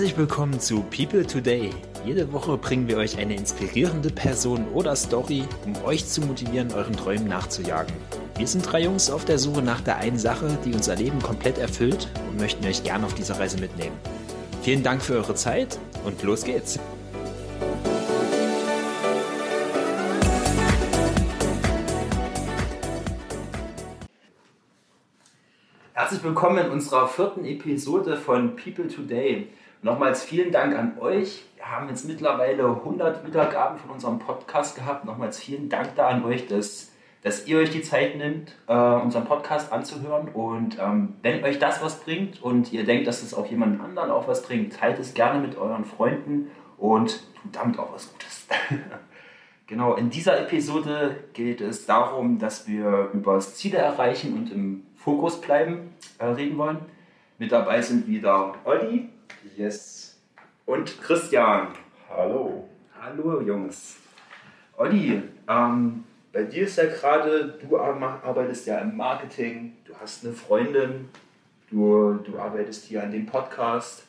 Herzlich willkommen zu People Today. Jede Woche bringen wir euch eine inspirierende Person oder Story, um euch zu motivieren, euren Träumen nachzujagen. Wir sind drei Jungs auf der Suche nach der einen Sache, die unser Leben komplett erfüllt und möchten euch gerne auf dieser Reise mitnehmen. Vielen Dank für eure Zeit und los geht's. Herzlich willkommen in unserer vierten Episode von People Today. Nochmals vielen Dank an euch. Wir haben jetzt mittlerweile 100 Wiedergaben von unserem Podcast gehabt. Nochmals vielen Dank da an euch, dass, dass ihr euch die Zeit nimmt, äh, unseren Podcast anzuhören. Und ähm, wenn euch das was bringt und ihr denkt, dass es auch jemand anderen auch was bringt, teilt es gerne mit euren Freunden und tut damit auch was Gutes. genau, in dieser Episode geht es darum, dass wir über das Ziele erreichen und im Fokus bleiben äh, reden wollen. Mit dabei sind wieder Olli. Yes. Und Christian. Hallo. Hallo Jungs. Olli, ähm, bei dir ist ja gerade, du arbeitest ja im Marketing, du hast eine Freundin, du, du arbeitest hier an dem Podcast.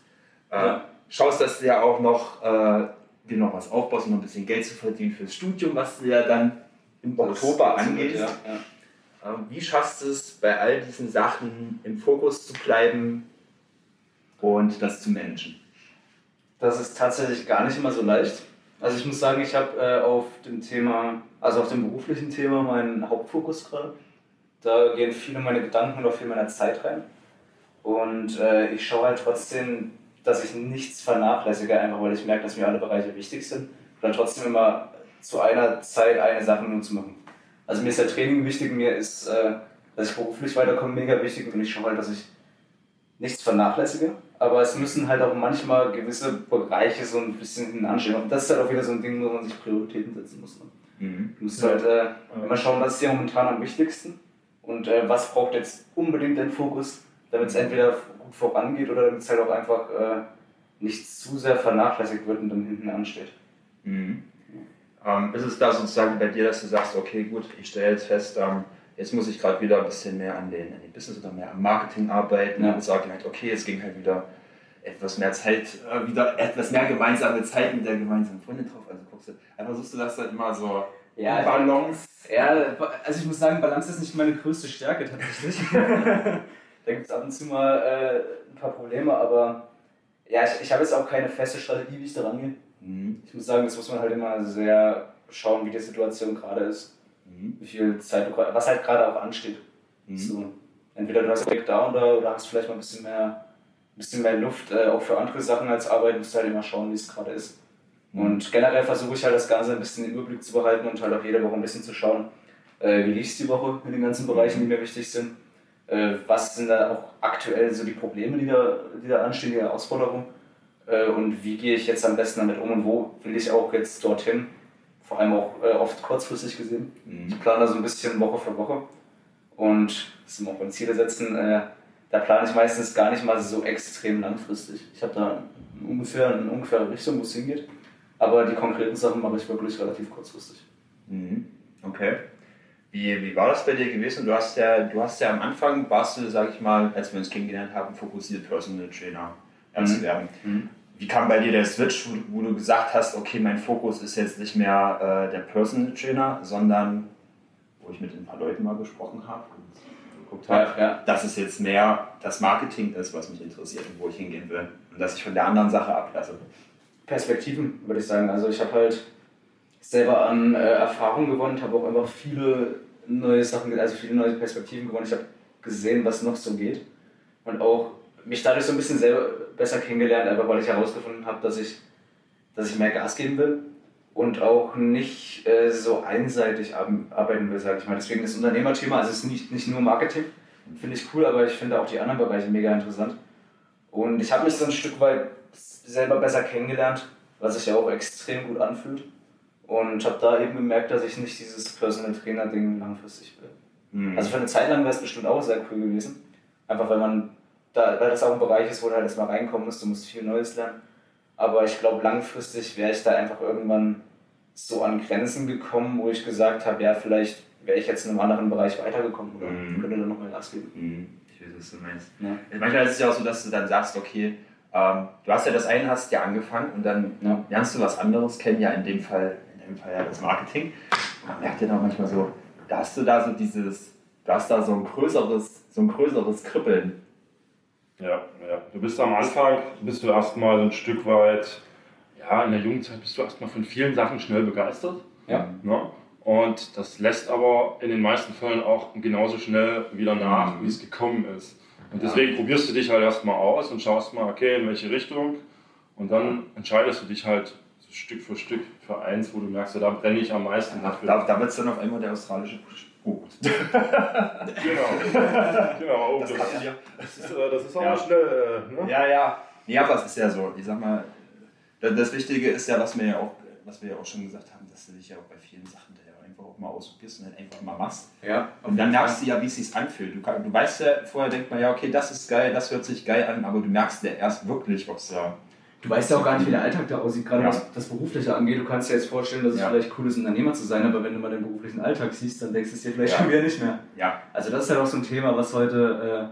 Äh, ja. Schaust, dass du ja auch noch äh, dir noch was aufbaust, um ein bisschen Geld zu verdienen fürs Studium, was du ja dann im Oktober angehst. Ja, ja. Ähm, wie schaffst du es, bei all diesen Sachen im Fokus zu bleiben und das zu managen? Das ist tatsächlich gar nicht immer so leicht. Also ich muss sagen, ich habe äh, auf dem Thema, also auf dem beruflichen Thema meinen Hauptfokus gerade. Da gehen viele meine Gedanken und auch viel meiner Zeit rein. Und äh, ich schaue halt trotzdem, dass ich nichts vernachlässige, einfach weil ich merke, dass mir alle Bereiche wichtig sind. Und dann trotzdem immer zu einer Zeit eine Sache nur zu machen. Also mir ist der Training wichtig, mir ist, äh, dass ich beruflich weiterkomme, mega wichtig und ich schaue halt, dass ich nichts vernachlässige. Aber es müssen halt auch manchmal gewisse Bereiche so ein bisschen hinten anstehen. Und das ist halt auch wieder so ein Ding, wo man sich Prioritäten setzen muss. Ne? Mhm. Du musst halt äh, immer schauen, was ist dir momentan am wichtigsten und äh, was braucht jetzt unbedingt den Fokus, damit es entweder gut vorangeht oder damit es halt auch einfach äh, nicht zu sehr vernachlässigt wird und dann hinten ansteht. Mhm. Ähm, ist es da sozusagen bei dir, dass du sagst, okay, gut, ich stelle jetzt fest, ähm, jetzt muss ich gerade wieder ein bisschen mehr an den, an den Business oder mehr am Marketing arbeiten ja. und sage halt, okay, es ging halt wieder etwas mehr Zeit, äh, wieder etwas mehr gemeinsame Zeit mit der gemeinsamen Freundin drauf. Also guckst du, einfach suchst du das halt immer so ja, Balance. Ja, also ich muss sagen, Balance ist nicht meine größte Stärke tatsächlich. da gibt es ab und zu mal äh, ein paar Probleme, aber ja, ich, ich habe jetzt auch keine feste Strategie, wie ich da rangehe. Mhm. Ich muss sagen, das muss man halt immer sehr schauen, wie die Situation gerade ist. Mhm. Wie viel Zeit du was halt gerade auch ansteht. Mhm. So, entweder du hast direkt da oder, oder hast vielleicht mal ein bisschen mehr, ein bisschen mehr Luft, äh, auch für andere Sachen als Arbeit, musst du halt immer schauen, wie es gerade ist. Mhm. Und generell versuche ich halt das Ganze ein bisschen im Überblick zu behalten und halt auch jede Woche ein bisschen zu schauen, äh, wie lief die Woche in den ganzen Bereichen, die mir wichtig sind. Äh, was sind da auch aktuell so die Probleme, die da, die da anstehen, die Herausforderungen äh, und wie gehe ich jetzt am besten damit um und wo will ich auch jetzt dorthin. Vor allem auch äh, oft kurzfristig gesehen. Mhm. Ich plane da so ein bisschen Woche für Woche und das sind auch meine Ziele setzen. Äh, da plane ich meistens gar nicht mal so extrem langfristig. Ich habe da ungefähr eine ungefähre Richtung, wo es hingeht. Aber die konkreten Sachen mache ich wirklich relativ kurzfristig. Mhm. Okay. Wie, wie war das bei dir gewesen? Du hast ja, du hast ja am Anfang, warst du, sag ich mal, als wir uns kennengelernt haben, fokussiert Personal Trainer mhm. zu werden. Mhm. Wie kam bei dir der Switch, wo, wo, du gesagt hast, okay, mein Fokus ist jetzt nicht mehr äh, der Personal Trainer, sondern wo ich mit ein paar Leuten mal gesprochen habe und geguckt habe, ja, ja. dass es jetzt mehr das Marketing ist, was mich interessiert und wo ich hingehen will. Und dass ich von der anderen Sache ablasse. Perspektiven, würde ich sagen. Also ich habe halt selber an äh, Erfahrung gewonnen, habe auch einfach viele neue Sachen, also viele neue Perspektiven gewonnen. Ich habe gesehen, was noch so geht. Und auch mich dadurch so ein bisschen selber besser kennengelernt, einfach weil ich herausgefunden habe, dass ich, dass ich mehr Gas geben will und auch nicht äh, so einseitig arbeiten will, sage ich mal. Deswegen das Unternehmerthema, also es ist nicht, nicht nur Marketing, finde ich cool, aber ich finde auch die anderen Bereiche mega interessant. Und ich habe mich so ein Stück weit selber besser kennengelernt, was sich ja auch extrem gut anfühlt. Und habe da eben gemerkt, dass ich nicht dieses Personal Trainer Ding langfristig will. Mhm. Also für eine Zeit lang wäre es bestimmt auch sehr cool gewesen. Einfach weil man da, weil das auch ein Bereich ist, wo du halt erstmal reinkommen musst, du musst viel Neues lernen. Aber ich glaube, langfristig wäre ich da einfach irgendwann so an Grenzen gekommen, wo ich gesagt habe, ja, vielleicht wäre ich jetzt in einem anderen Bereich weitergekommen oder mhm. könnte da nochmal Gas geben. Mhm. Ich weiß, was du meinst. Ja. Manchmal ist es ja auch so, dass du dann sagst, okay, Ähm, du hast ja das eine hast ja angefangen und dann ja. lernst du was anderes kennen, ja in dem Fall, in dem Fall ja das Marketing. Man merkt ja dann manchmal so, da hast du da so dieses, du hast da so ein größeres, so ein größeres Kribbeln. Ja, ja. Du bist am Anfang, bist du erstmal ein Stück weit, ja, in der Jugendzeit bist du erstmal von vielen Sachen schnell begeistert. Ja. Ne? Und das lässt aber in den meisten Fällen auch genauso schnell wieder nach, mhm. wie es gekommen ist. Und deswegen ja. probierst du dich halt erstmal aus und schaust mal, okay, in welche Richtung. Und dann entscheidest du dich halt Stück für Stück für eins, wo du merkst, ja, da brenne ich am meisten ja, dafür. Da, da wird es dann auf einmal der australische Punkt. genau. genau. Das, das, ist, das, ist, äh, das ist auch ja. schnell. Äh, ne? Ja, ja. Ja, aber es ist ja so, ich sag mal, das Wichtige ist ja, was wir ja auch, was wir ja auch schon gesagt haben, dass du dich ja auch bei vielen Sachen einfach auch mal ausprobierst und dann einfach mal machst. Ja, und dann merkst du ja, wie es sich anfühlt. Du, kann, du weißt ja, vorher denkt man ja, okay, das ist geil, das hört sich geil an, aber du merkst ja erst wirklich, ob es da. Du weißt ja auch gar nicht, wie der Alltag da aussieht, gerade ja. was das Berufliche angeht. Du kannst dir jetzt vorstellen, dass es ja. vielleicht cool ist, Unternehmer zu sein, aber wenn du mal den beruflichen Alltag siehst, dann denkst du es dir vielleicht schon wieder nicht mehr. Ja. Also das ist ja halt auch so ein Thema, was heute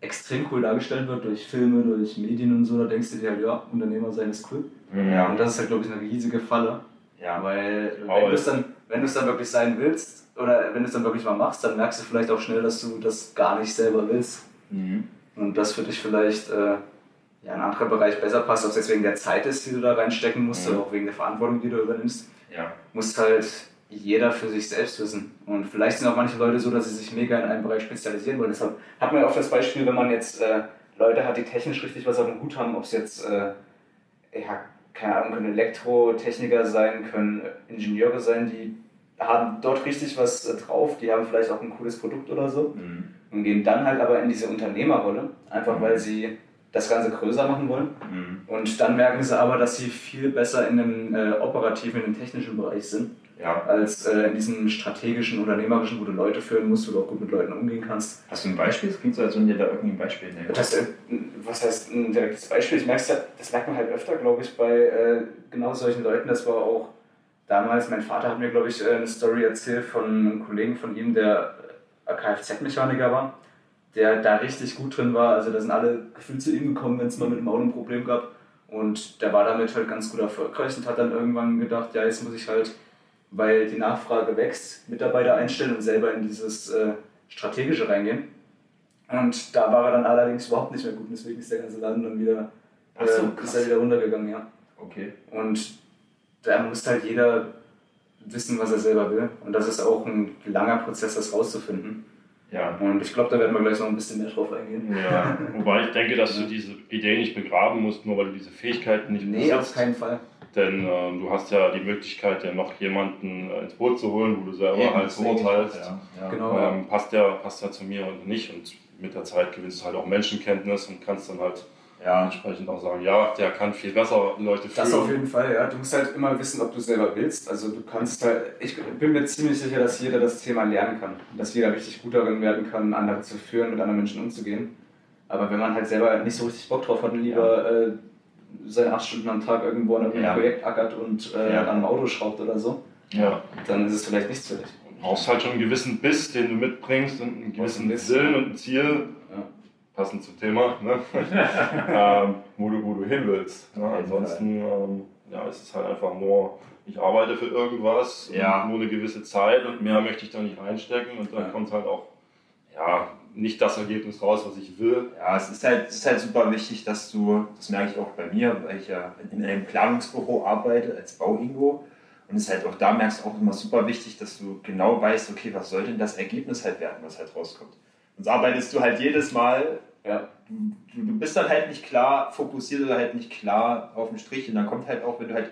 äh, extrem cool dargestellt wird durch Filme, durch Medien und so. Da denkst du dir halt, ja, Unternehmer sein ist cool. Ja. Und das ist halt, glaube ich, eine riesige Falle. Ja. Weil wenn du es dann wenn dann wirklich sein willst oder wenn du es dann wirklich mal machst, dann merkst du vielleicht auch schnell, dass du das gar nicht selber willst. Mhm. Und das für dich vielleicht äh, ja, ein anderer Bereich besser passt, ob es jetzt wegen der Zeit ist, die du da reinstecken musst mhm. oder auch wegen der Verantwortung, die du übernimmst. Ja. Muss halt jeder für sich selbst wissen. Und vielleicht sind auch manche Leute so, dass sie sich mega in einem Bereich spezialisieren wollen. Deshalb hat man ja oft das Beispiel, wenn man jetzt äh, Leute hat, die technisch richtig was auf dem Hut haben, ob es jetzt äh, ja, keine Ahnung, können Elektrotechniker sein, können Ingenieure sein, die haben dort richtig was äh, drauf, die haben vielleicht auch ein cooles Produkt oder so mhm. und gehen dann halt aber in diese Unternehmerrolle, einfach mhm. weil sie das Ganze größer machen wollen. Mhm. Und dann merken sie aber, dass sie viel besser in dem äh, operativen, in dem technischen Bereich sind, ja. als äh, in diesem strategischen, unternehmerischen, wo du Leute führen musst, wo du auch gut mit Leuten umgehen kannst. Hast du ein Beispiel? Das klingt so, als wenn dir da irgendwie ein Beispiel nehmen. Das, äh, was heißt ein direktes Beispiel? Ich merke das merkt man halt öfter, glaube ich, bei äh, genau solchen Leuten. Das war auch damals, mein Vater hat mir, glaube ich, äh, eine Story erzählt von einem Kollegen von ihm, der äh, Kfz-Mechaniker war, der da richtig gut drin war. Also da sind alle gefühlt zu ihm gekommen, wenn es mal mit dem Auto ein Problem gab. Und der war damit halt ganz gut erfolgreich und hat dann irgendwann gedacht, ja, jetzt muss ich halt, weil die Nachfrage wächst, Mitarbeiter einstellen und selber in dieses äh, Strategische reingehen. Und da war er dann allerdings überhaupt nicht mehr gut, deswegen ist der ganze Laden dann wieder, äh, so, ist er wieder runtergegangen, ja. Okay. Und da muss halt jeder wissen, was er selber will. Und das ist auch ein langer Prozess, das rauszufinden. Ja. Und ich glaube, da werden wir gleich noch ein bisschen mehr drauf eingehen. Ja, wobei ich denke, dass du diese Idee nicht begraben musst, nur weil du diese Fähigkeiten nicht nee, besitzt. Nee, auf keinen Fall. Denn äh, du hast ja die Möglichkeit, ja noch jemanden äh, ins Boot zu holen, wo du selber Eben, halt beurteilst. Ja, ja. Genau, ähm, passt, der, passt der zu mir oder nicht. Und mit der Zeit gewinnst du halt auch Menschenkenntnis und kannst dann halt ja. entsprechend auch sagen, ja, der kann viel besser Leute führen. Das auf jeden Fall, ja. Du musst halt immer wissen, ob du selber willst. Also du kannst halt, ich bin mir ziemlich sicher, dass jeder das Thema lernen kann. Dass jeder richtig gut darin werden kann, andere zu führen, mit anderen Menschen umzugehen. Aber wenn man halt selber nicht so richtig Bock drauf hat und lieber ja. äh, seine acht Stunden am Tag irgendwo an einem ja. Projekt ackert und äh, ja. an einem Auto schraubt oder so, ja. dann ist es vielleicht nichts für dich. Du brauchst halt schon einen gewissen Biss, den du mitbringst und einen gewissen Willen und ein Ziel passend zum Thema, ne? ähm, wo, du, wo du hin willst. Ne? Ansonsten ähm, ja, ist es halt einfach nur, ich arbeite für irgendwas, ja. nur eine gewisse Zeit und mehr möchte ich da nicht reinstecken und dann ja. kommt halt auch ja, nicht das Ergebnis raus, was ich will. Ja, es ist, halt, es ist halt super wichtig, dass du, das merke ich auch bei mir, weil ich ja in einem Planungsbüro arbeite als Bauingo. Und es ist halt auch da merkst du auch immer super wichtig, dass du genau weißt, okay, was soll denn das Ergebnis halt werden, was halt rauskommt. Sonst arbeitest du halt jedes Mal, ja. du, du bist dann halt nicht klar fokussiert oder halt nicht klar auf dem Strich und dann kommt halt auch, wenn du halt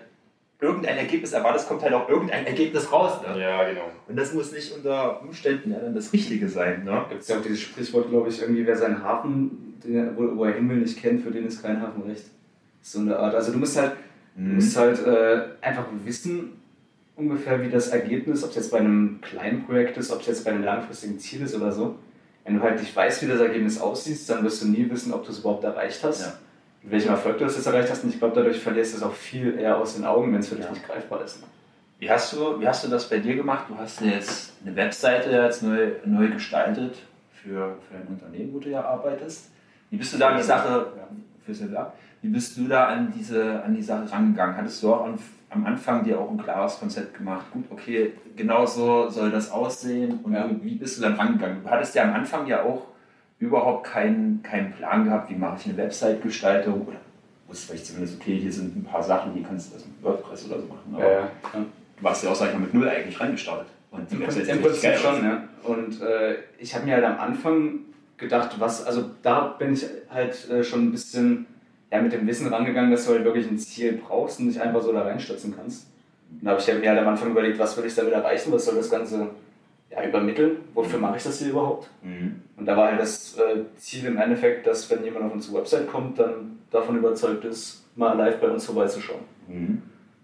irgendein Ergebnis erwartest, kommt halt auch irgendein Ergebnis raus. Ne? Ja, genau. Und das muss nicht unter Umständen ja dann das Richtige sein. Ne? Gibt es ja auch dieses Sprichwort, glaube ich, irgendwie, wer seinen Hafen, den, wo, wo, er hin will, nicht kennt, für den ist kein Hafen recht. So eine Art. Also du musst halt, mhm. du musst halt äh, einfach wissen, ungefähr wie das Ergebnis, ob es jetzt bei einem kleinen Projekt ist, ob es jetzt bei einem langfristigen Ziel ist oder so wenn du halt nicht weißt, wie das Ergebnis aussieht, dann wirst du nie wissen, ob du es überhaupt erreicht hast. Ja. Mit welchem Erfolg du das jetzt erreicht hast. Und ich glaube, dadurch verlierst du es auch viel eher aus den Augen, wenn es für dich ja. nicht greifbar ist. Wie hast, du, wie hast du das bei dir gemacht? Du hast jetzt eine Webseite jetzt neu, neu gestaltet für, für ein Unternehmen, wo du ja arbeitest. Wie bist du da an die Sache, ja. Wie bist du da an diese, an die Sache rangegangen? Hattest du auch an, am Anfang dir auch ein klares Konzept gemacht? Gut, okay, genau so soll das aussehen und ja. wie bist du dann rangegangen? Du hattest ja am Anfang ja auch überhaupt keinen, keinen Plan gehabt, wie mache ich eine Website-Gestaltung oder wusste vielleicht zumindest, okay, hier sind ein paar Sachen, die kannst du das mit WordPress oder so machen. Aber ja, du warst ja auch, sag ich mal, mit Null eigentlich reingestartet. Und die Website Prinzip schon, ja. Und äh, ich habe mir halt am Anfang gedacht, was, also da bin ich halt äh, schon ein bisschen ja, mit dem Wissen rangegangen, dass du halt wirklich ein Ziel brauchst und nicht einfach so da reinstürzen kannst. Und da habe ich mir halt am Anfang überlegt, was will ich damit erreichen, was soll das Ganze ja, übermitteln, wofür mache ich das hier überhaupt? Mhm. Und da war halt das äh, Ziel im Endeffekt, dass wenn jemand auf unsere Website kommt, dann davon überzeugt ist, mal live bei uns vorbeizuschauen. Mhm.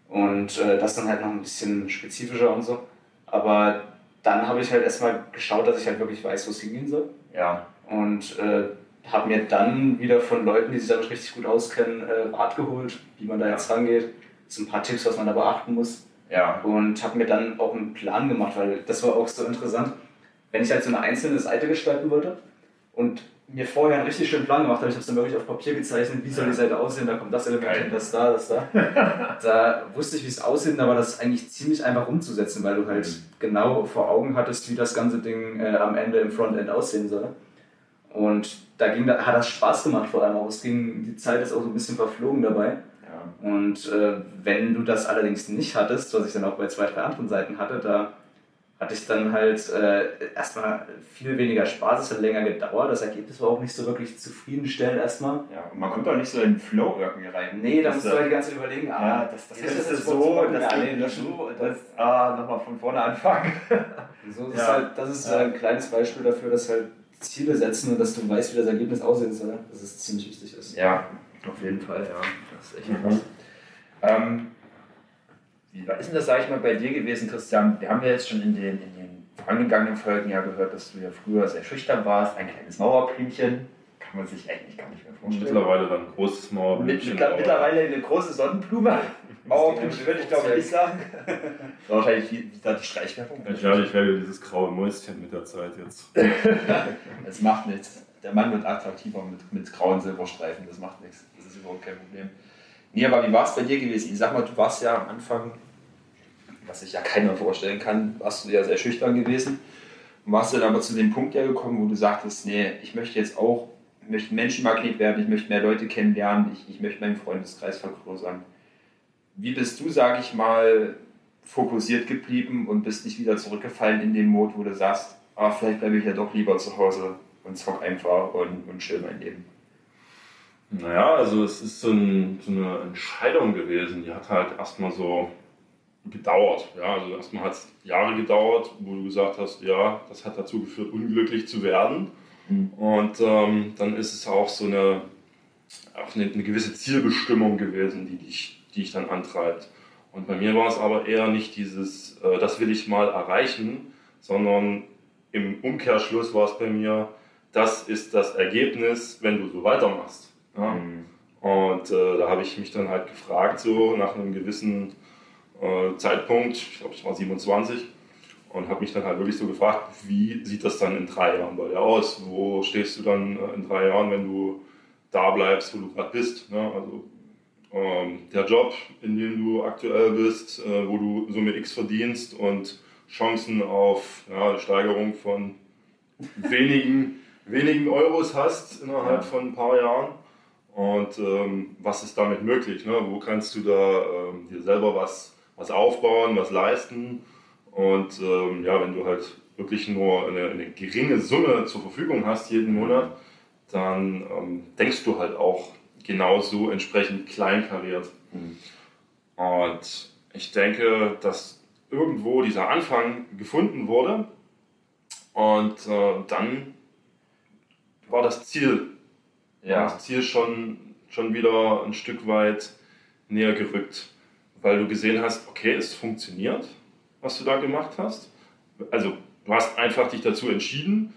Und äh, das dann halt noch ein bisschen spezifischer und so. Aber dann habe ich halt erstmal geschaut, dass ich halt wirklich weiß, wo es hingehen soll. Ja. Und äh, habe mir dann wieder von Leuten, die sich damit richtig gut auskennen, äh, Rat geholt, wie man da jetzt rangeht. Sind ein paar Tipps, was man da beachten muss. Ja. Und habe mir dann auch einen Plan gemacht, weil das war auch so interessant. Wenn ich halt so eine einzelne Seite gestalten wollte und mir vorher einen richtig schönen Plan gemacht habe, ich habe es dann wirklich auf Papier gezeichnet, wie soll die Seite aussehen, da kommt das Element hin, das da, das da. da wusste ich, wie es aussieht, aber das ist eigentlich ziemlich einfach umzusetzen, weil du halt mhm. genau vor Augen hattest, wie das ganze Ding äh, am Ende im Frontend aussehen soll. Und da ging, hat das Spaß gemacht vor allem auch. Es ging, die Zeit ist auch so ein bisschen verflogen dabei. Und äh, wenn du das allerdings nicht hattest, was ich dann auch bei zwei, drei anderen Seiten hatte, da hatte ich dann halt äh, erstmal viel weniger Spaß, es hat länger gedauert, das Ergebnis war auch nicht so wirklich zufriedenstellend erstmal. Ja, und man kommt auch nicht so in den Flow irgendwie rein. Nee, da musst du halt die ganze Zeit überlegen, ah, ja, das, das, das ist das so, das geht nicht so, das, ah, nochmal von vorne anfangen. so, das, ja. ist halt, das ist ja. ein kleines Beispiel dafür, dass halt Ziele setzen und dass du weißt, wie das Ergebnis aussehen soll, dass es ziemlich wichtig ist. Ja, auf jeden Fall, ja. Das ist echt mhm. Ähm, wie ist denn das, sage ich mal, bei dir gewesen, Christian? Wir haben ja jetzt schon in den, in den vorangegangenen Folgen ja gehört, dass du ja früher sehr schüchtern warst, ein kleines Mauerblümchen. Kann man sich eigentlich gar nicht mehr vorstellen. Mittlerweile dann ein großes Mauerblümchen. Mit, mittlerweile eine große Sonnenblume. Mauerblümchen würde ich glaube ich nicht sagen. wahrscheinlich wie, wie da die Streichwerbung. Ja, ich werde dieses graue Mäuschen mit der Zeit jetzt. das macht nichts. Der Mann wird attraktiver mit, mit grauen Silberstreifen, das macht nichts. Das ist überhaupt kein Problem. Nee, aber wie war es bei dir gewesen? Ich sag mal, du warst ja am Anfang, was sich ja keiner vorstellen kann, warst du ja sehr schüchtern gewesen. Und warst du dann aber zu dem Punkt ja gekommen, wo du sagtest, nee, ich möchte jetzt auch, möchte Menschenmagnet werden, ich möchte mehr Leute kennenlernen, ich, ich möchte meinen Freundeskreis vergrößern. Wie bist du, sag ich mal, fokussiert geblieben und bist nicht wieder zurückgefallen in den Mod, wo du sagst, ah, vielleicht bleibe ich ja doch lieber zu Hause und zock einfach und, und chill mein Leben? Naja, also es ist so, ein, so eine Entscheidung gewesen, die hat halt erstmal so gedauert. Ja, also erstmal hat es Jahre gedauert, wo du gesagt hast, ja, das hat dazu geführt, unglücklich zu werden. Mhm. Und ähm, dann ist es auch so eine, auch eine, eine, gewisse Zielbestimmung gewesen, die dich, die dich dann antreibt. Und bei mir war es aber eher nicht dieses, äh, das will ich mal erreichen, sondern im Umkehrschluss war es bei mir, das ist das Ergebnis, wenn du so weitermachst. Ja? Mhm. Und äh, da habe ich mich dann halt gefragt, so nach einem gewissen äh, Zeitpunkt, ich glaube, ich war 27, und habe mich dann halt wirklich so gefragt, wie sieht das dann in drei Jahren bei dir aus? Wo stehst du dann äh, in drei Jahren, wenn du da bleibst, wo du gerade bist? Ne? Also ähm, der Job, in dem du aktuell bist, äh, wo du Summe X verdienst und Chancen auf ja, Steigerung von wenigen, wenigen Euros hast innerhalb ja. von ein paar Jahren und ähm, was ist damit möglich? Ne? Wo kannst du da ähm, dir selber was, was aufbauen, was leisten? Und ähm, ja, wenn du halt wirklich nur eine, eine, geringe Summe zur Verfügung hast jeden Monat, dann ähm, denkst du halt auch genauso entsprechend kleinkariert. Mhm. Und ich denke, dass irgendwo dieser Anfang gefunden wurde und äh, dann war das Ziel ja. das Ziel schon, schon wieder ein Stück weit näher gerückt, weil du gesehen hast, okay, es funktioniert, was du da gemacht hast. Also du hast einfach dich dazu entschieden,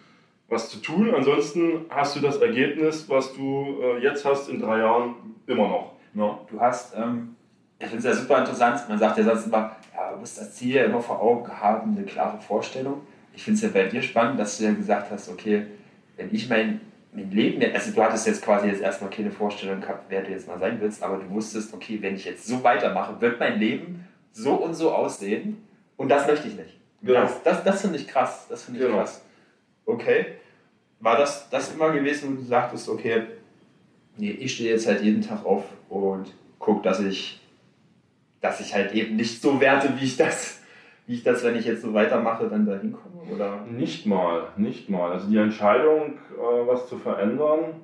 was zu tun. Ansonsten hast du das Ergebnis, was du äh, jetzt hast in drei Jahren, immer noch. Ja. Du hast, ähm, ich finde es ja super interessant, man sagt ja sonst immer, ja, du musst das Ziel ja immer vor Augen haben, eine klare Vorstellung. Ich finde es ja bei dir spannend, dass du ja gesagt hast, okay, wenn ich mein mein Leben, also du hattest jetzt quasi jetzt erstmal keine Vorstellung gehabt, wer du jetzt mal sein willst, aber du wusstest, okay, wenn ich jetzt so weitermache, wird mein Leben so und so aussehen und das möchte ich nicht. Genau. Das, das, das finde ich krass. Das finde ich genau. krass. Okay. War das, das immer gewesen, wo du sagtest, okay, nee, ich stehe jetzt halt jeden Tag auf und gucke, dass ich, dass ich halt eben nicht so werte, wie ich das, wie ich das, wenn ich jetzt so weitermache, dann da hinkomme? Oder? Nicht mal, nicht mal. Also die Entscheidung, äh, was zu verändern,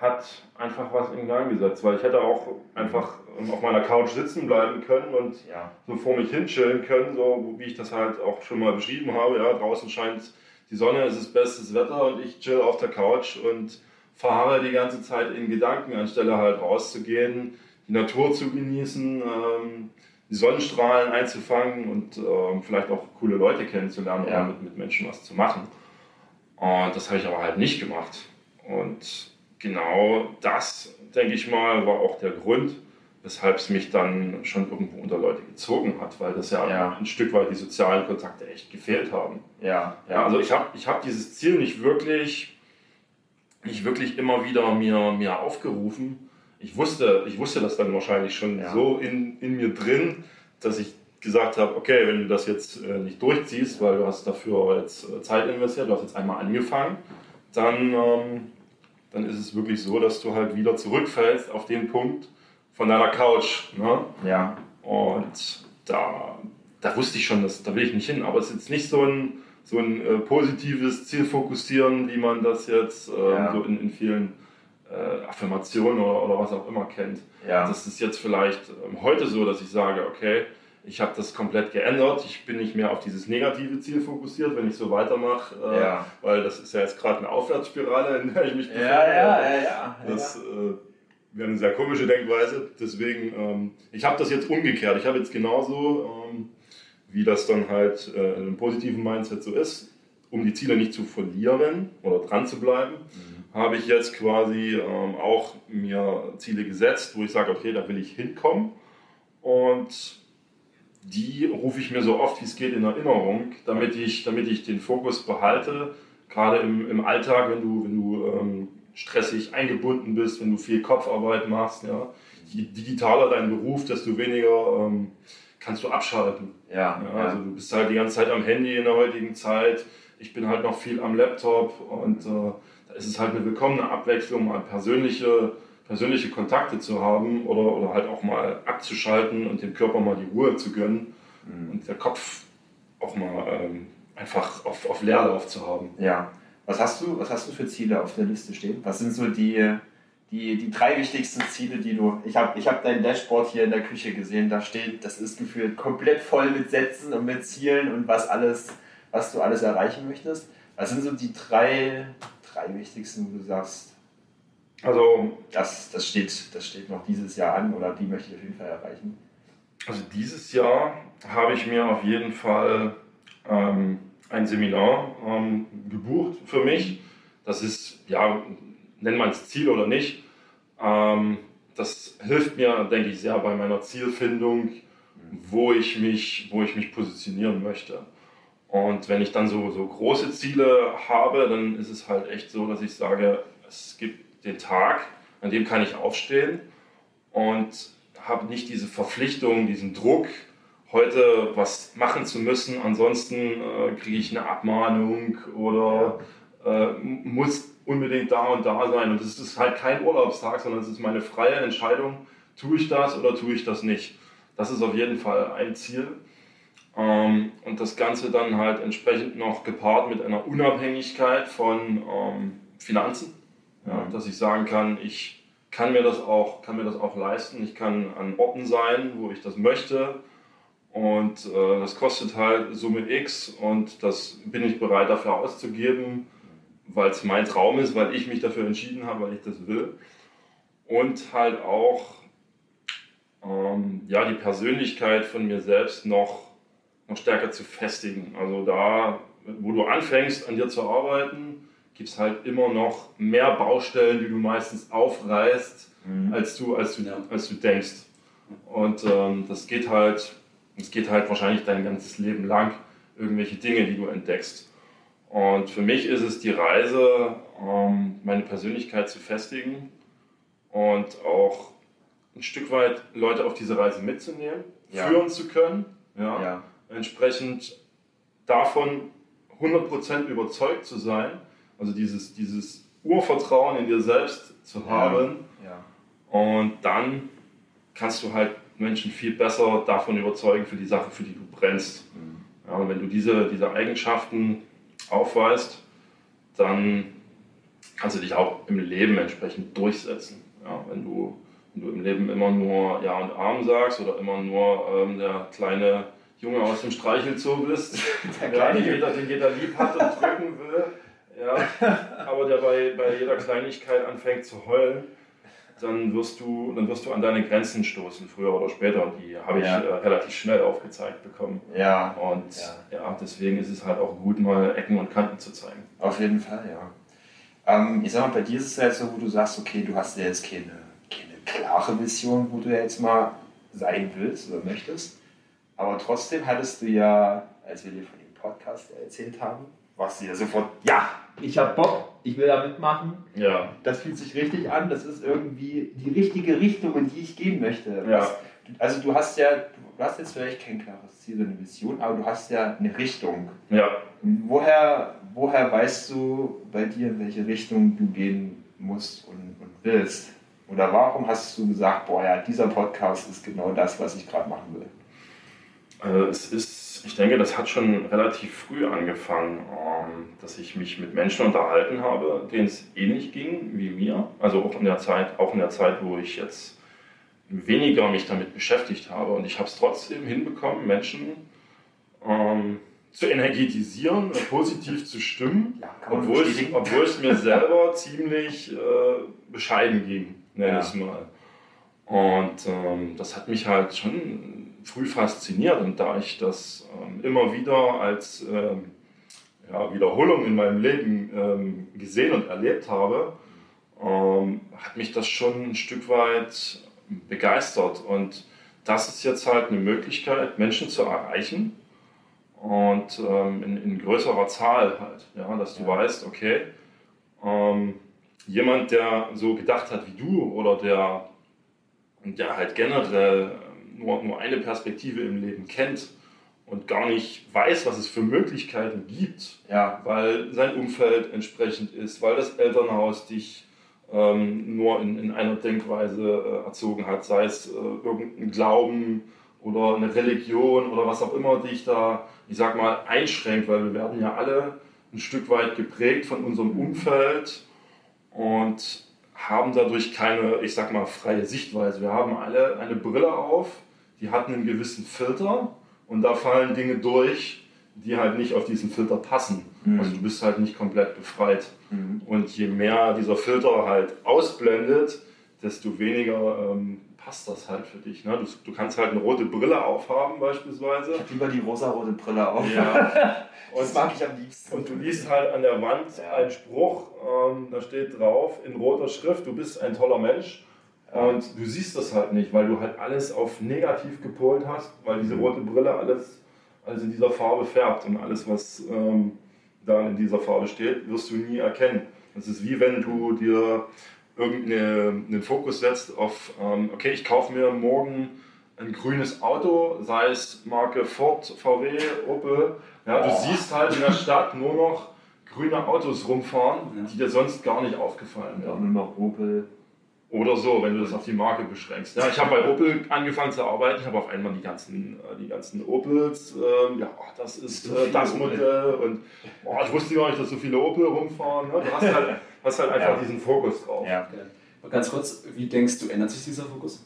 hat einfach was in Gang gesetzt, weil ich hätte auch einfach auf meiner Couch sitzen bleiben können und ja. so vor mich hinchillen können, so wie ich das halt auch schon mal beschrieben habe. Ja, draußen scheint die Sonne, es ist bestes Wetter und ich chill auf der Couch und verharre die ganze Zeit in Gedanken, anstelle halt rauszugehen, die Natur zu genießen, ähm, die Sonnenstrahlen einzufangen und ähm, vielleicht auch coole Leute kennenzulernen ja. oder mit, mit Menschen was zu machen. Und das habe ich aber halt nicht gemacht. Und genau das, denke ich mal, war auch der Grund, weshalb es mich dann schon irgendwo unter Leute gezogen hat, weil das ja, ja. ein Stück weit die sozialen Kontakte echt gefehlt haben. Ja, ja. also ich habe ich hab dieses Ziel nicht wirklich, nicht wirklich immer wieder mir, mir aufgerufen. Ich wusste, ich wusste das dann wahrscheinlich schon ja. so in, in mir drin, dass ich gesagt habe, okay, wenn du das jetzt äh, nicht durchziehst, weil du hast dafür jetzt äh, Zeit investiert, du hast jetzt einmal angefangen, dann ähm, dann ist es wirklich so, dass du halt wieder zurückfällst auf den Punkt von deiner Couch. Ne? Ja. Und da, da wusste ich schon, dass, da will ich nicht hin. Aber es ist jetzt nicht so ein, so ein äh, positives Zielfokussieren, wie man das jetzt äh, ja. so in, in vielen äh, Affirmationen oder, oder was auch immer kennt. Ja. Das ist jetzt vielleicht ähm, heute so, dass ich sage, okay, ich habe das komplett geändert. Ich bin nicht mehr auf dieses negative Ziel fokussiert, wenn ich so weitermache, äh, ja. weil das ist ja jetzt gerade eine Aufwärtsspirale, in der ich mich befinde. Ja, ja, ja, ja. Das äh, wäre eine sehr komische Denkweise. Deswegen, ähm, ich habe das jetzt umgekehrt. Ich habe jetzt genauso, ähm, wie das dann halt äh, in einem positiven Mindset so ist, um die Ziele nicht zu verlieren oder dran zu bleiben, mhm. habe ich jetzt quasi ähm, auch mir Ziele gesetzt, wo ich sage, okay, da will ich hinkommen. Und die rufe ich mir so oft wie es geht in Erinnerung, damit ich, damit ich den Fokus behalte. Gerade im, im Alltag, wenn du, wenn du ähm, stressig eingebunden bist, wenn du viel Kopfarbeit machst, ja. Je digitaler dein Beruf, desto weniger ähm, kannst du abschalten. Ja, ja, Also du bist halt die ganze Zeit am Handy in der heutigen Zeit. Ich bin halt noch viel am Laptop und äh, da ist es halt eine willkommene Abwechslung, mal persönliche persönliche Kontakte zu haben oder, oder halt auch mal abzuschalten und dem Körper mal die Ruhe zu gönnen mhm. und der Kopf auch mal ähm, einfach auf, auf Leerlauf zu haben. Ja. Was hast, du, was hast du für Ziele auf der Liste stehen? Was sind so die, die, die drei wichtigsten Ziele, die du. Ich habe ich hab dein Dashboard hier in der Küche gesehen, da steht, das ist gefühlt komplett voll mit Sätzen und mit Zielen und was alles, was du alles erreichen möchtest. Was sind so die drei, drei wichtigsten, wo du sagst, also das, das, steht, das steht noch dieses Jahr an oder die möchte ich auf jeden Fall erreichen. Also dieses Jahr habe ich mir auf jeden Fall ähm, ein Seminar ähm, gebucht für mich. Das ist, ja, nenn man es Ziel oder nicht. Ähm, das hilft mir, denke ich, sehr bei meiner Zielfindung, wo ich mich, wo ich mich positionieren möchte. Und wenn ich dann so, so große Ziele habe, dann ist es halt echt so, dass ich sage, es gibt den Tag, an dem kann ich aufstehen und habe nicht diese Verpflichtung, diesen Druck, heute was machen zu müssen, ansonsten äh, kriege ich eine Abmahnung oder äh, muss unbedingt da und da sein. Und es ist halt kein Urlaubstag, sondern es ist meine freie Entscheidung, tue ich das oder tue ich das nicht. Das ist auf jeden Fall ein Ziel. Ähm, und das Ganze dann halt entsprechend noch gepaart mit einer Unabhängigkeit von ähm, Finanzen. Ja, dass ich sagen kann, ich kann mir, das auch, kann mir das auch leisten. Ich kann an Orten sein, wo ich das möchte. Und äh, das kostet halt Summe X und das bin ich bereit dafür auszugeben, weil es mein Traum ist, weil ich mich dafür entschieden habe, weil ich das will. Und halt auch ähm, ja, die Persönlichkeit von mir selbst noch, noch stärker zu festigen. Also da, wo du anfängst, an dir zu arbeiten, gibt es halt immer noch mehr Baustellen, die du meistens aufreißt, mhm. als, du, als, du, ja. als du denkst. Und ähm, das geht halt, das geht halt wahrscheinlich dein ganzes Leben lang, irgendwelche Dinge, die du entdeckst. Und für mich ist es die Reise, ähm, meine Persönlichkeit zu festigen und auch ein Stück weit Leute auf diese Reise mitzunehmen, Ja. führen zu können. Ja? Ja. Entsprechend davon 100% überzeugt zu sein, also dieses, dieses Urvertrauen in dir selbst zu haben. Ja. Und dann kannst du halt Menschen viel besser davon überzeugen für die Sache, für die du brennst. Mhm. Ja, und wenn du diese, diese Eigenschaften aufweist, dann kannst du dich auch im Leben entsprechend durchsetzen. Ja, wenn, du, wenn du im Leben immer nur Ja und Arm sagst oder immer nur ähm, der kleine Junge aus dem Streichelzoo bist, Der ja, kleine den, jeder, den jeder lieb hat und drücken will, ja, aber der bei, bei jeder Kleinigkeit anfängt zu heulen, dann wirst, du, dann wirst du an deine Grenzen stoßen, früher oder später. Und die habe ich Ja. äh, relativ schnell aufgezeigt bekommen. Ja, Und ja. deswegen ist es halt auch gut, mal Ecken und Kanten zu zeigen. auf jeden Fall, ja. Ähm, ich sag mal, bei dir ist es ja so, wo du sagst, okay, du hast ja jetzt keine, keine klare Vision, wo du jetzt mal sein willst oder möchtest. Aber trotzdem hattest du ja, als wir dir von dem Podcast erzählt haben, du ja sofort, ja, ich hab Bock, ich will da mitmachen. Ja, Das fühlt sich richtig an, das ist irgendwie die richtige Richtung, in die ich gehen möchte. Ja. Also du hast ja, du hast jetzt vielleicht kein klares Ziel, so eine Vision, aber du hast ja eine Richtung. ja. Woher, woher weißt du bei dir, in welche Richtung du gehen musst und, und willst? Oder warum hast du gesagt, boah ja, dieser Podcast ist genau das, was ich gerade machen will? Also es ist, ich denke, das hat schon relativ früh angefangen, ähm, dass ich mich mit Menschen unterhalten habe, denen es ähnlich ging wie mir. Also auch in der Zeit, auch in der Zeit, wo ich jetzt weniger mich damit beschäftigt habe. Und ich habe es trotzdem hinbekommen, Menschen ähm, zu energetisieren, äh, positiv zu stimmen, Ja, obwohl es, obwohl es mir selber ziemlich äh, bescheiden ging, nenne Ja. ich es mal. Und ähm, das hat mich halt schon früh fasziniert und da ich das ähm, immer wieder als ähm, ja, Wiederholung in meinem Leben ähm, gesehen und erlebt habe, ähm, hat mich das schon ein Stück weit begeistert. Und das ist jetzt halt eine Möglichkeit, Menschen zu erreichen und ähm, in, in größerer Zahl halt, ja, dass du Ja. weißt, okay, ähm, jemand, der so gedacht hat wie du oder der, der halt generell nur, nur eine Perspektive im Leben kennt und gar nicht weiß, was es für Möglichkeiten gibt, Ja, weil sein Umfeld entsprechend ist, weil das Elternhaus dich ähm, nur in, in einer Denkweise äh, erzogen hat, sei es äh, irgendein Glauben oder eine Religion oder was auch immer dich da, ich sag mal, einschränkt, weil wir werden ja alle ein Stück weit geprägt von unserem Umfeld und haben dadurch keine, ich sag mal, freie Sichtweise. Wir haben alle eine Brille auf, die hat einen gewissen Filter und da fallen Dinge durch, die halt nicht auf diesen Filter passen. Mhm. Also du bist halt nicht komplett befreit. Mhm. Und je mehr dieser Filter halt ausblendet, desto weniger ähm, passt das halt für dich. Ne? Du, du kannst halt eine rote Brille aufhaben beispielsweise. ich hab lieber die rosarote Brille auf. Ja. Das mag ich am liebsten. und du liest halt an der Wand Ja. einen Spruch, ähm, da steht drauf in roter Schrift, du bist ein toller Mensch. Und du siehst das halt nicht, weil du halt alles auf negativ gepolt hast, weil diese rote Brille alles, alles in dieser Farbe färbt und alles, was ähm, da in dieser Farbe steht, wirst du nie erkennen. Das ist wie wenn du dir irgendeinen Fokus setzt auf, ähm, okay, ich kaufe mir morgen ein grünes Auto, sei es Marke Ford, VW, Opel. Ja, du Oh. siehst halt in der Stadt nur noch grüne Autos rumfahren, Ja. die dir sonst gar nicht aufgefallen wären. auch nur noch Opel. Oder so, wenn du das auf die Marke beschränkst. Ja, ich habe bei Opel angefangen zu arbeiten. Ich habe auf einmal die ganzen, äh, die ganzen Opels. Ähm, ja, oh, das ist So äh, das Opel. Modell. Und oh, ich wusste gar nicht, dass so viele Opel rumfahren. Ne? Du hast halt, hast halt einfach Ja. diesen Fokus drauf. Ja. Aber Ganz kurz, wie denkst du, ändert sich dieser Fokus?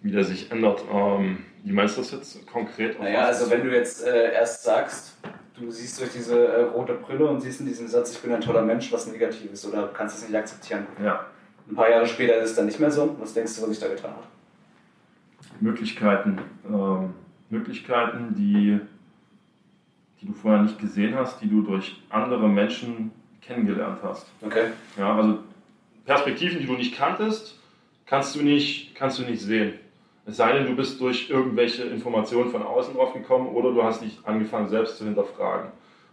Wie der sich ändert. Ähm, wie meinst du das jetzt konkret? Naja, also wenn du jetzt äh, erst sagst, du siehst durch diese äh, rote Brille und siehst in diesem Satz, ich bin ein toller Mensch, was negativ ist oder kannst es nicht akzeptieren. Ja, Ein paar Jahre später ist es dann nicht mehr so. Was denkst du, was sich da getan hat? Möglichkeiten. Ähm, Möglichkeiten, die, die du vorher nicht gesehen hast, die du durch andere Menschen kennengelernt hast. Okay. Ja, also Perspektiven, die du nicht kanntest, kannst du nicht, kannst du nicht sehen. Es sei denn, du bist durch irgendwelche Informationen von außen drauf gekommen oder du hast dich angefangen, selbst zu hinterfragen.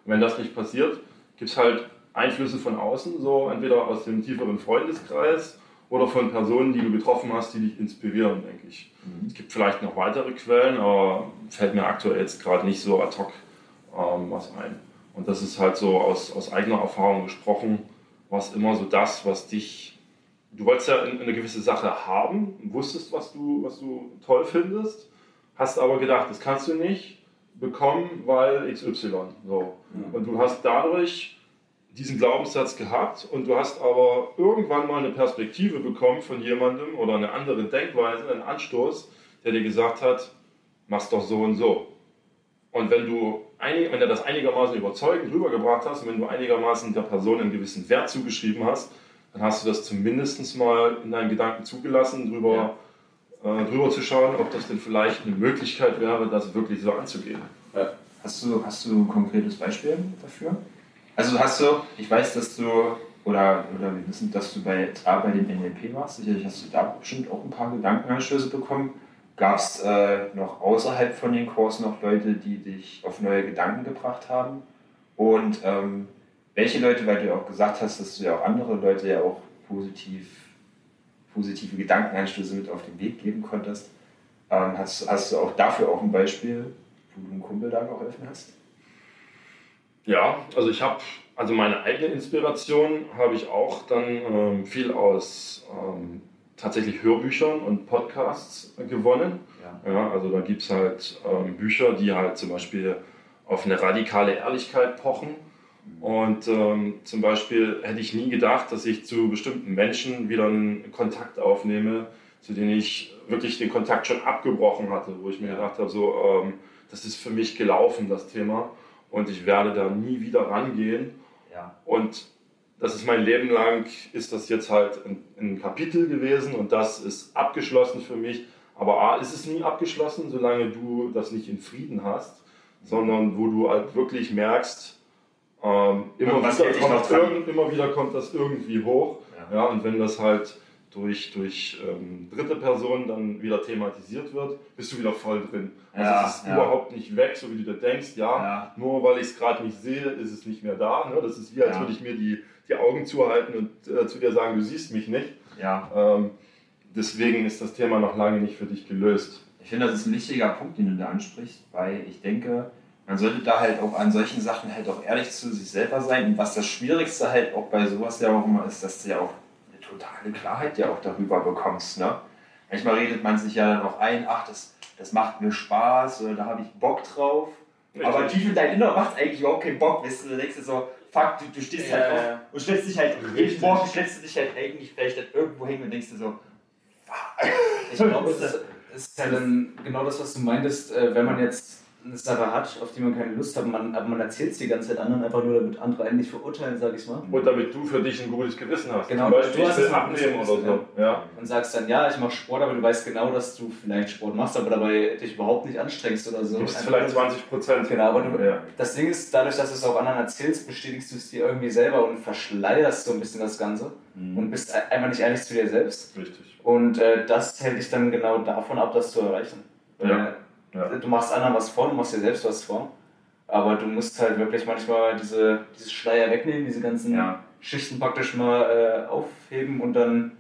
Und wenn das nicht passiert, gibt es halt Einflüsse von außen, so entweder aus dem tieferen Freundeskreis oder von Personen, die du getroffen hast, die dich inspirieren, denke ich. Mhm. Es gibt vielleicht noch weitere Quellen, aber fällt mir aktuell jetzt gerade nicht so ad hoc ähm, was ein. Und das ist halt so aus, aus eigener Erfahrung gesprochen, was immer so das, was dich. Du wolltest ja eine gewisse Sache haben, wusstest, was du, was du toll findest, hast aber gedacht, das kannst du nicht bekommen, weil XY. So. Und du hast dadurch diesen Glaubenssatz gehabt und du hast aber irgendwann mal eine Perspektive bekommen von jemandem oder eine andere Denkweise, einen Anstoß, der dir gesagt hat, mach's doch so und so. Und wenn du einig, wenn du das einigermaßen überzeugend rübergebracht hast und wenn du einigermaßen der Person einen gewissen Wert zugeschrieben hast, dann hast du das zumindest mal in deinen Gedanken zugelassen, drüber, ja. äh, drüber zu schauen, ob das denn vielleicht eine Möglichkeit wäre, das wirklich so anzugehen. Ja. Hast, du, hast du ein konkretes Beispiel dafür? Also hast du, ich weiß, dass du, oder, oder wir wissen, dass du bei, bei dem NLP warst, sicherlich hast du da bestimmt auch ein paar Gedankenanstöße bekommen. Gab es äh, noch außerhalb von den Kursen noch Leute, die dich auf neue Gedanken gebracht haben? Und ähm, welche Leute, weil du ja auch gesagt hast, dass du ja auch andere Leute ja auch positiv, positive Gedankenanstöße mit auf den Weg geben konntest, ähm, hast, hast du auch dafür auch ein Beispiel, wo du einem Kumpel da geholfen hast? Ja, also ich habe, also meine eigene Inspiration habe ich auch dann ähm, viel aus ähm, tatsächlich Hörbüchern und Podcasts gewonnen. Ja. ja also da gibt es halt ähm, Bücher, die halt zum Beispiel auf eine radikale Ehrlichkeit pochen. Mhm. Und ähm, zum Beispiel hätte ich nie gedacht, dass ich zu bestimmten Menschen wieder einen Kontakt aufnehme, zu denen ich wirklich den Kontakt schon abgebrochen hatte, wo ich mir gedacht habe, so, ähm, das ist für mich gelaufen, das Thema und ich werde da nie wieder rangehen. Ja. Und das ist mein Leben lang, ist das jetzt halt ein, ein, Kapitel gewesen und das ist abgeschlossen für mich. Aber A, ist es nie abgeschlossen, solange du das nicht in Frieden hast, sondern wo du halt wirklich merkst, ähm, immer, wieder kommt, irgend, immer, wieder kommt, das irgendwie hoch. Ja. ja. und wenn das halt durch, durch ähm, dritte Personen dann wieder thematisiert wird, bist du wieder voll drin. Also ja, es ist ja. überhaupt nicht weg, so wie du dir denkst, ja, ja. nur weil ich es gerade nicht sehe, ist es nicht mehr da. Ne? Das ist wie, als würde ich mir die, die Augen zuhalten und äh, zu dir sagen, du siehst mich nicht. Ähm, deswegen ist das Thema noch lange nicht für dich gelöst. Ich finde, das ist ein wichtiger Punkt, den du da ansprichst, weil ich denke, man sollte da halt auch an solchen Sachen halt auch ehrlich zu sich selber sein. Und was das Schwierigste halt auch bei sowas ja auch immer ist, dass du ja auch totale Klarheit ja auch darüber bekommst. Ne? Manchmal redet man sich ja dann auch ein, ach, das, das macht mir Spaß oder da habe ich Bock drauf. Richtig. Aber tief in dein Inner macht es eigentlich überhaupt keinen Bock, weißt du, du denkst dir so, fuck, du, du stehst ja, halt auf und stellst dich halt, jeden Morgen stellst du dich halt eigentlich vielleicht halt irgendwo hin und denkst dir so, fuck. Ich glaube, das ist ja dann genau das, was du meintest, äh, wenn man jetzt Sache hat, auf die man keine Lust hat, man, aber man erzählt es die ganze Zeit anderen, einfach nur damit andere einen nicht verurteilen, sag ich mal. Und damit du für dich ein gutes Gewissen hast. Genau, Zum Beispiel, du hast es abnehmen oder so. Ja. Und sagst dann, ja, ich mache Sport, aber du weißt genau, dass du vielleicht Sport machst, aber dabei dich überhaupt nicht anstrengst oder so. Du bist vielleicht 20 Prozent. Genau, aber du, ja. das Ding ist, dadurch, dass du es auch anderen erzählst, bestätigst du es dir irgendwie selber und verschleierst so ein bisschen das Ganze mhm. und bist einfach nicht ehrlich zu dir selbst. Richtig. Und äh, das hält dich dann genau davon ab, das zu erreichen. Ja. Ja. Du machst anderen was vor, du machst dir selbst was vor. Aber du musst halt wirklich manchmal diese, diese Schleier wegnehmen, diese ganzen ja. Schichten praktisch mal äh, aufheben und dann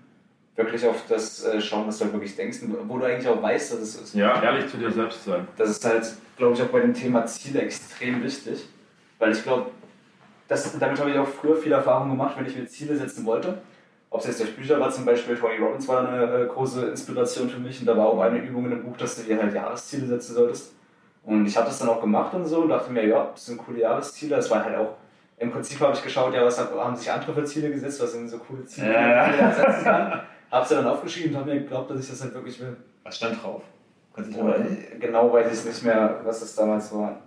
wirklich auf das äh, schauen, was du halt wirklich denkst, wo du eigentlich auch weißt, dass es ist. Ja, ehrlich zu dir selbst sein. Das ist halt, glaube ich, auch bei dem Thema Ziele extrem wichtig. Weil ich glaube, damit habe ich auch früher viel Erfahrung gemacht, wenn ich mir Ziele setzen wollte ob es jetzt durch Bücher war, zum Beispiel Tony Robbins war eine äh, große Inspiration für mich und da war auch eine Übung in dem Buch, dass du dir halt Jahresziele setzen solltest. Und ich habe das dann auch gemacht und so und dachte mir, ja, das sind coole Jahresziele. Das waren halt auch, im Prinzip habe ich geschaut, ja, was haben sich andere für Ziele gesetzt, was sind so coole Ziele, die man ja. setzen kann. Habe sie dann aufgeschrieben und habe mir geglaubt, dass ich das halt wirklich will. Was stand drauf? Oh, genau weiß ich nicht mehr, was das damals war.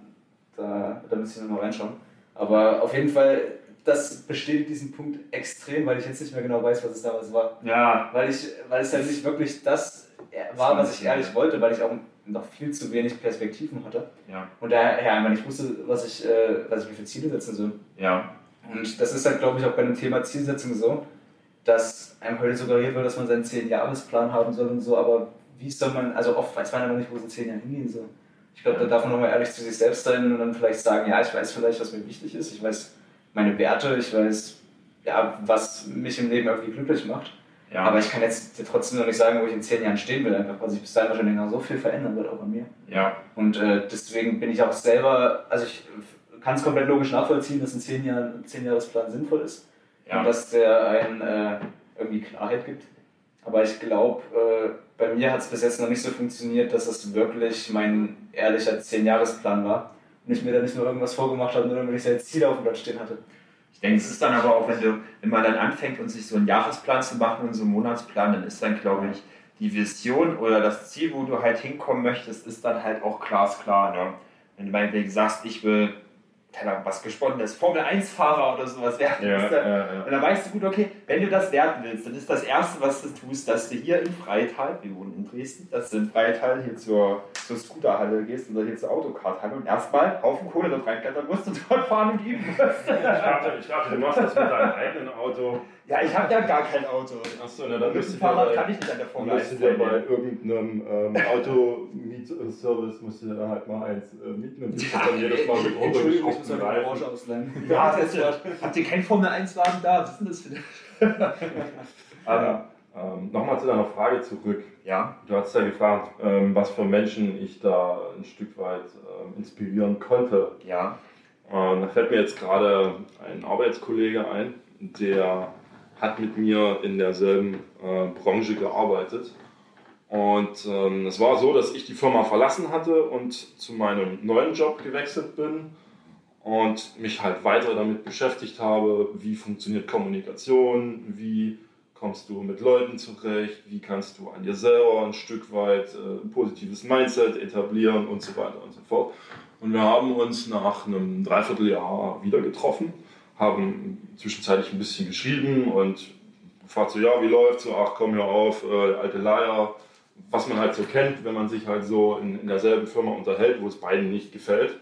Da, da müsste ich nochmal reinschauen. Aber auf jeden Fall das bestätigt diesen Punkt extrem, weil ich jetzt nicht mehr genau weiß, was es damals war. Ja. Weil, ich, weil es halt nicht wirklich das war, was ich ehrlich wollte, weil ich auch noch viel zu wenig Perspektiven hatte. Ja. Und daher einfach nicht wusste, was ich, äh, was ich mir für Ziele setzen soll. Ja. Und das ist halt, glaube ich, auch bei dem Thema Zielsetzung so, dass einem heute suggeriert wird, dass man seinen 10-Jahres-Plan haben soll und so, aber wie soll man, also oft weiß man aber nicht, wo so 10 Jahre hingehen soll. Ich glaube, da darf man nochmal ehrlich zu sich selbst sein und dann vielleicht sagen, ja, ich weiß vielleicht, was mir wichtig ist, ich weiß meine Werte, ich weiß, ja, was mich im Leben irgendwie glücklich macht. Ja. Aber ich kann jetzt trotzdem noch nicht sagen, wo ich in zehn Jahren stehen will, einfach weil sich bis dahin wahrscheinlich noch so viel verändern wird, auch an mir. Ja. Und äh, deswegen bin ich auch selber, also ich kann es komplett logisch nachvollziehen, dass ein zehn, Jahr, zehn Jahresplan sinnvoll ist. Ja. Und dass der einen äh, irgendwie Klarheit gibt. Aber ich glaube, äh, bei mir hat es bis jetzt noch nicht so funktioniert, dass es wirklich mein ehrlicher Zehn-Jahresplan war. Und ich mir da nicht nur irgendwas vorgemacht habe, nur wenn ich jetzt Ziel auf dem Blatt stehen hatte. Ich denke, es ist dann aber auch, wenn, du, wenn man dann anfängt und sich so einen Jahresplan zu machen und so einen Monatsplan, dann ist dann, glaube ich, die Vision oder das Ziel, wo du halt hinkommen möchtest, ist dann halt auch glasklar. Ne? Wenn du meinetwegen sagst, ich will was gesponnenes Formel-1-Fahrer oder sowas werden ja, ja, ja. Und dann weißt du gut, okay, wenn du das werden willst, dann ist das Erste, was du tust, dass du hier in Freital, wir wohnen in Dresden, dass du in Freital hier zur, zur Scooterhalle gehst oder hier zur Autokarthalle und erstmal Haufen Kohle dort reinklettern musst und dort fahren und üben musst. Ich dachte, ich dachte, du machst das mit deinem eigenen Auto. Ja, ich habe ja gar kein Auto. Achso, na, dann müsste Fahrrad kann ich nicht an der Formel 1 du bei irgendeinem ähm, Automietservice musst du dann halt mal eins äh, mieten und bist ja, dann jedes Mal mit runtergeschraubt. Muss eine Branche ausleihen. Ja, das Habt ihr keinen Formel 1 Wagen da? Was ist denn das für das? ähm, ähm, Nochmal zu deiner Frage zurück. Ja. Du hast ja gefragt, ähm, was für Menschen ich da ein Stück weit ähm, inspirieren konnte. Ja. Und da fällt mir jetzt gerade ein Arbeitskollege ein, der hat mit mir in derselben äh, Branche gearbeitet. Und ähm, es war so, dass ich die Firma verlassen hatte und zu meinem neuen Job gewechselt bin und mich halt weiter damit beschäftigt habe, wie funktioniert Kommunikation, wie kommst du mit Leuten zurecht, wie kannst du an dir selber ein Stück weit äh, ein positives Mindset etablieren und so weiter und so fort. Und wir haben uns nach einem Dreivierteljahr wieder getroffen haben zwischenzeitlich ein bisschen geschrieben und fragt so, ja, wie läuft's? So, ach komm ja auf, äh, alte Leier. Was man halt so kennt, wenn man sich halt so in, in derselben Firma unterhält, wo es beiden nicht gefällt.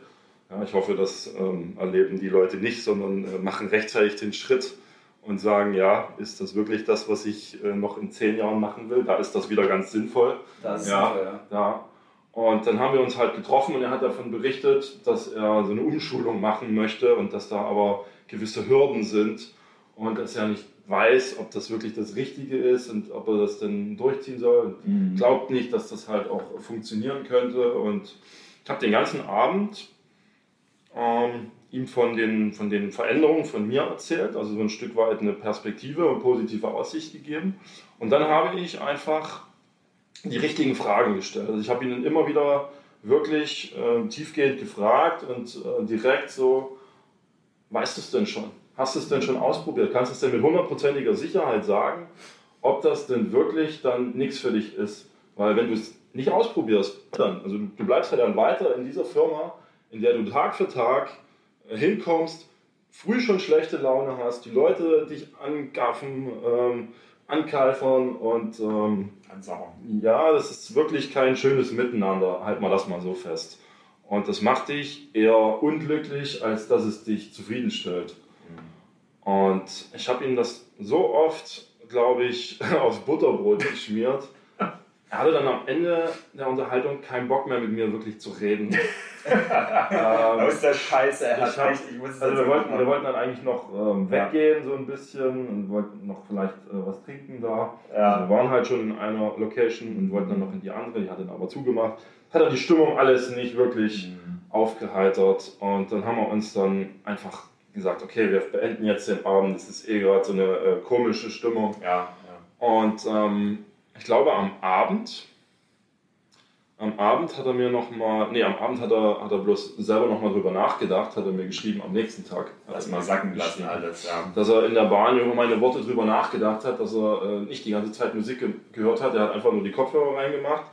Ja, ich hoffe, das ähm, erleben die Leute nicht, sondern äh, machen rechtzeitig den Schritt und sagen, ja, ist das wirklich das, was ich äh, noch in zehn Jahren machen will? Da ist das wieder ganz sinnvoll. Das ja, sinnvoll, ja. ja. Und dann haben wir uns halt getroffen und er hat davon berichtet, dass er so eine Umschulung machen möchte und dass da aber gewisse Hürden sind und dass er nicht weiß, ob das wirklich das Richtige ist und ob er das denn durchziehen soll. Und mhm. glaubt nicht, dass das halt auch funktionieren könnte. Und ich habe den ganzen Abend ähm, ihm von den, von den Veränderungen von mir erzählt, also so ein Stück weit eine Perspektive und positive Aussicht gegeben. Und dann habe ich einfach die richtigen Fragen gestellt. Also ich habe ihn immer wieder wirklich äh, tiefgehend gefragt und äh, direkt so Weißt du es denn schon? Hast du es denn schon ausprobiert? Kannst du es denn mit hundertprozentiger Sicherheit sagen, ob das denn wirklich dann nichts für dich ist? Weil wenn du es nicht ausprobierst, dann, also du bleibst ja dann weiter in dieser Firma, in der du Tag für Tag äh, hinkommst, früh schon schlechte Laune hast, die Leute dich angaffen, ähm, ankalfern und ähm, ja, das ist wirklich kein schönes Miteinander, halt mal das mal so fest. Und das macht dich eher unglücklich, als dass es dich zufriedenstellt. Mhm. Und ich habe ihm das so oft, glaube ich, aufs Butterbrot geschmiert. Er hatte dann am Ende der Unterhaltung keinen Bock mehr mit mir wirklich zu reden. ähm, ist der Scheiße, er hat hab, recht, ich muss also wir wollten, wir wollten dann eigentlich noch ähm, weggehen, so ein bisschen, und wollten noch vielleicht äh, was trinken da. Ja. Also wir waren halt schon in einer Location und wollten dann noch in die andere, die hat dann aber zugemacht hat er die Stimmung alles nicht wirklich mhm. aufgeheitert. Und dann haben wir uns dann einfach gesagt, okay, wir beenden jetzt den Abend. Das ist eh gerade so eine äh, komische Stimmung. Ja, ja. Und ähm, ich glaube, am Abend, am Abend hat er mir nochmal, nee, am Abend hat er, hat er bloß selber nochmal drüber nachgedacht, hat er mir geschrieben, am nächsten Tag. Lass mal sacken lassen alles, ja. Dass er in der Bahn über meine Worte drüber nachgedacht hat, dass er äh, nicht die ganze Zeit Musik ge gehört hat, er hat einfach nur die Kopfhörer reingemacht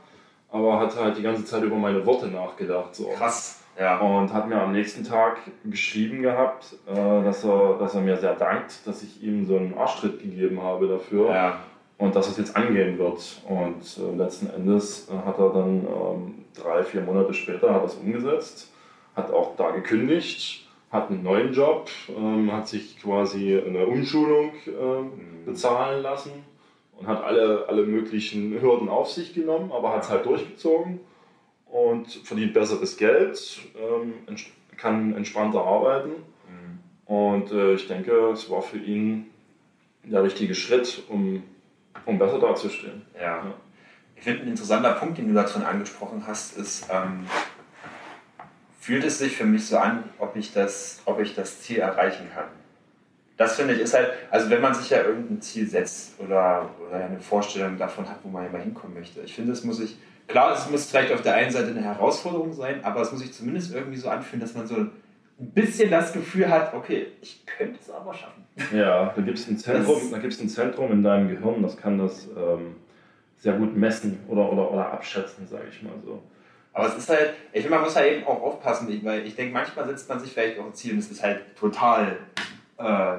aber hat halt die ganze Zeit über meine Worte nachgedacht. So. Krass. Ja. Und hat mir am nächsten Tag geschrieben gehabt, äh, dass, er, dass er mir sehr dankt, dass ich ihm so einen Arschtritt gegeben habe dafür. Ja. Und dass es jetzt angehen wird. Und äh, letzten Endes äh, hat er dann ähm, drei, vier Monate später hat das umgesetzt, hat auch da gekündigt, hat einen neuen Job, ähm, hat sich quasi eine Umschulung ähm, mhm. bezahlen lassen und hat alle, alle möglichen Hürden auf sich genommen, aber hat es halt durchgezogen. und verdient besseres Geld, ähm, kann entspannter arbeiten. Mhm. Und äh, ich denke, es war für ihn der richtige Schritt, um, um besser dazustehen. Ja. ja. Ich finde, ein interessanter Punkt, den du da drin angesprochen hast, ist, ähm, fühlt es sich für mich so an, ob ich das, ob ich das Ziel erreichen kann. Das finde ich ist halt, also wenn man sich ja irgendein Ziel setzt oder, oder eine Vorstellung davon hat, wo man immer hinkommen möchte. Ich finde, es muss sich, klar, es muss vielleicht auf der einen Seite eine Herausforderung sein, aber es muss sich zumindest irgendwie so anfühlen, dass man so ein bisschen das Gefühl hat, okay, ich könnte es aber schaffen. Ja, da gibt es ein Zentrum, da gibt's ein Zentrum in deinem Gehirn, das kann das ähm, sehr gut messen oder, oder, oder abschätzen, sage ich mal so. Aber es ist halt, ich finde, man muss halt eben auch aufpassen, weil ich denke, manchmal setzt man sich vielleicht auch ein Ziel und es ist halt total äh,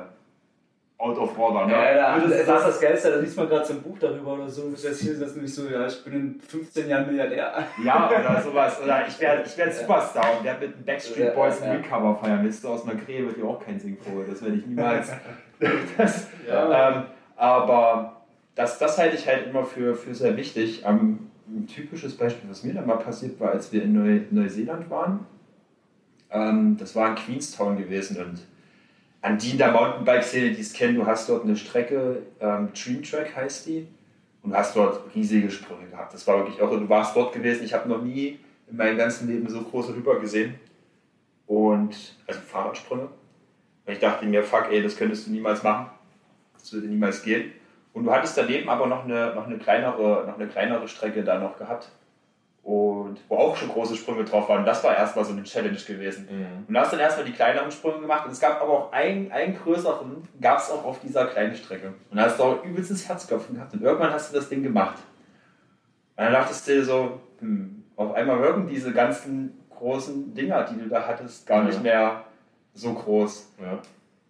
out of order. Ne? Ja, ja, das, das ist das Geilste, da liest man gerade so ein Buch darüber oder so, das Ziel ist nämlich so, ja, ich bin in 15 Jahren Milliardär. Ja, oder sowas. Oder ich werde ich werd Superstar und werde mit einem Backstreet Boys ein Recover feiern. Willst du aus einer Krähe, wird dir auch kein Sing vor. Das werde ich niemals. das, ja. ähm, aber das, das halte ich halt immer für, für sehr wichtig. Um, ein typisches Beispiel, was mir da mal passiert war, als wir in Neu Neuseeland waren. Ähm, das war in Queenstown gewesen und an die in der Mountainbike-Szene, die es kennen, du hast dort eine Strecke, ähm, Dream Track heißt die, und hast dort riesige Sprünge gehabt. Das war wirklich auch, du warst dort gewesen, ich habe noch nie in meinem ganzen Leben so große Hüpper gesehen. Und, also Fahrradsprünge. Und ich dachte mir, fuck, ey, das könntest du niemals machen. Das würde niemals gehen. Und du hattest daneben aber noch eine, noch eine, kleinere, noch eine kleinere Strecke da noch gehabt. Und wo auch schon große Sprünge drauf waren. Das war erstmal so eine Challenge gewesen. Mhm. Und da hast dann erstmal die kleineren Sprünge gemacht. Und es gab aber auch einen, einen größeren, gab es auch auf dieser kleinen Strecke. Und da hast du auch übelstes Herzklopfen gehabt. Und irgendwann hast du das Ding gemacht. Und dann dachtest du dir so, hm, auf einmal wirken diese ganzen großen Dinger, die du da hattest, gar nicht mehr so groß. Ja.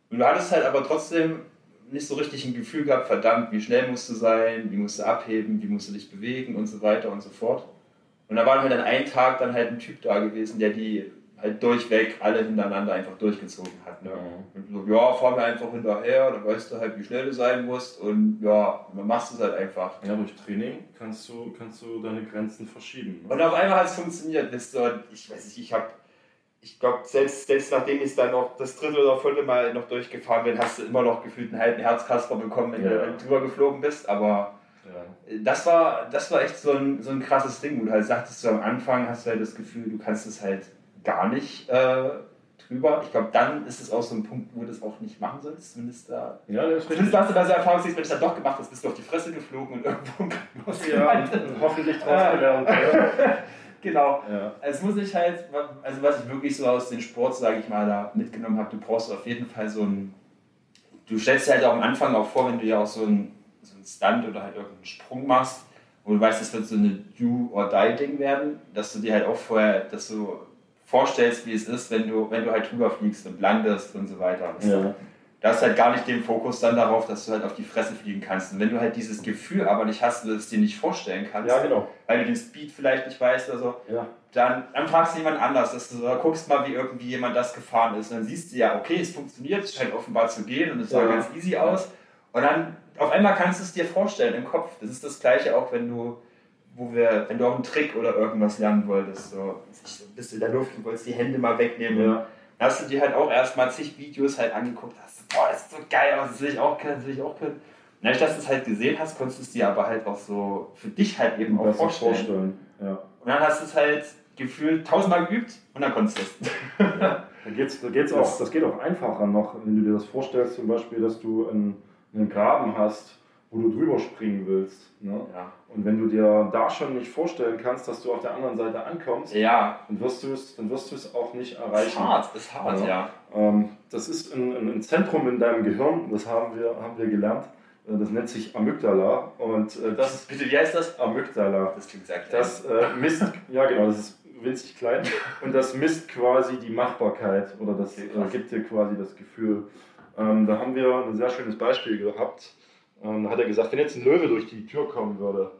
Und du hattest halt aber trotzdem nicht so richtig ein Gefühl gehabt, verdammt, wie schnell musst du sein, wie musst du abheben, wie musst du dich bewegen und so weiter und so fort. Und da war halt an einem Tag dann halt ein Typ da gewesen, der die halt durchweg alle hintereinander einfach durchgezogen hat. Ne? Mhm. Und so, ja, fahr mir einfach hinterher, dann weißt du halt, wie schnell du sein musst und ja, dann machst du es halt einfach. Ja, durch Training kannst du, kannst du deine Grenzen verschieben. Ne? Und auf einmal hat es funktioniert. Bist du, ich weiß nicht, ich habe ich glaube, selbst, selbst nachdem ich dann noch das dritte oder vierte Mal noch durchgefahren bin, hast du immer noch gefühlt einen halben Herzkasper bekommen, wenn, ja. du, drüber geflogen bist. Aber ja. das, war, das war echt so ein, so ein krasses Ding, wo du halt sagtest, du am Anfang hast du halt das Gefühl, du kannst es halt gar nicht äh, drüber. Ich glaube, dann ist es auch so ein Punkt, wo du das auch nicht machen sollst. Zumindest da. Ja, das zumindest hast du da so Erfahrung, wenn du es dann doch gemacht hast, bist du auf die Fresse geflogen und irgendwo ja, hoffentlich drauf gelernt. genau. Ja. Es muss ich halt, also was ich wirklich so aus dem Sport, sage ich mal, da mitgenommen habe, du brauchst auf jeden Fall so ein, du stellst dir halt auch am Anfang auch vor, wenn du ja auch so ein, so ein Stunt oder halt irgendeinen Sprung machst, wo du weißt, das wird so eine Do-or-Die-Ding werden, dass du dir halt auch vorher, dass du vorstellst, wie es ist, wenn du, wenn du halt drüber fliegst und landest und so weiter. Ja da hast halt gar nicht den Fokus dann darauf, dass du halt auf die Fresse fliegen kannst. Und wenn du halt dieses Gefühl aber nicht hast, du es dir nicht vorstellen kannst, ja, genau. weil du den Speed vielleicht nicht weißt oder so, ja. dann, dann fragst du jemand anders, dass du guckst mal, wie irgendwie jemand das gefahren ist. Und dann siehst du ja, okay, es funktioniert, es scheint offenbar zu gehen und es sah ganz easy aus. Und dann auf einmal kannst du es dir vorstellen im Kopf. Das ist das gleiche auch, wenn du wo wir, wenn du auch einen Trick oder irgendwas lernen wolltest, so, bist du in der Luft und wolltest die Hände mal wegnehmen. Ja. Dann hast du dir halt auch erstmal zig Videos halt angeguckt, hast boah, das ist so geil aus, das will ich auch können, das will ich auch können. Dadurch, dass du es halt gesehen hast, konntest du es dir aber halt auch so für dich halt eben auch vorstellen. vorstellen. Ja. Und dann hast du es halt gefühlt tausendmal geübt und dann konntest du es. Ja. Da geht's, da geht's auch, das geht auch einfacher noch, wenn du dir das vorstellst, zum Beispiel, dass du einen, einen Graben hast, wo du drüber springen willst. Ne? Ja. Und wenn du dir da schon nicht vorstellen kannst, dass du auf der anderen Seite ankommst, ja. dann, wirst du es, dann wirst du es auch nicht erreichen. Das ist hart, ist hart, ja. ja. Ähm, das ist ein, ein, Zentrum in deinem Gehirn, das haben wir, haben wir gelernt. Äh, das nennt sich Amygdala. Und äh, das, Bitte, wie heißt das? Amygdala. Das klingt sehr klein. Das äh, misst, ja genau, das ist winzig klein. Und das misst quasi die Machbarkeit oder das okay, äh, gibt dir quasi das Gefühl. Ähm, da haben wir ein sehr schönes Beispiel gehabt. Ähm, da hat er gesagt, wenn jetzt ein Löwe durch die Tür kommen würde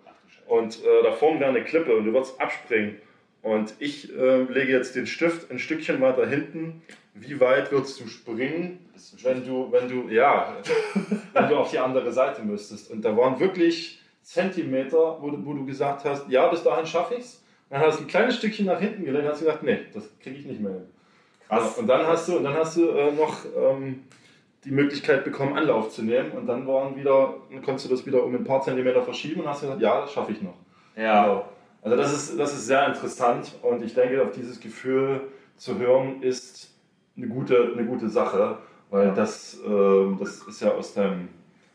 und äh, da vorne wäre eine Klippe und du würdest abspringen und ich äh, lege jetzt den Stift ein Stückchen weiter hinten, wie weit würdest du springen, wenn du, wenn du, ja, wenn du auf die andere Seite müsstest. Und da waren wirklich Zentimeter, wo, wo du gesagt hast, ja, bis dahin schaffe ich es. dann hast du ein kleines Stückchen nach hinten gelegt und hast gedacht, nee, das kriege ich nicht mehr hin. Krass. Und dann hast du, und dann hast du äh, noch ähm, die Möglichkeit bekommen, Anlauf zu nehmen und dann waren wieder, dann konntest du das wieder um ein paar Zentimeter verschieben und hast gesagt, ja, das schaffe ich noch. Ja. Genau. Also das ist, das ist sehr interessant und ich denke, auf dieses Gefühl zu hören ist eine gute, eine gute Sache, weil das, äh, das ist ja aus deinem,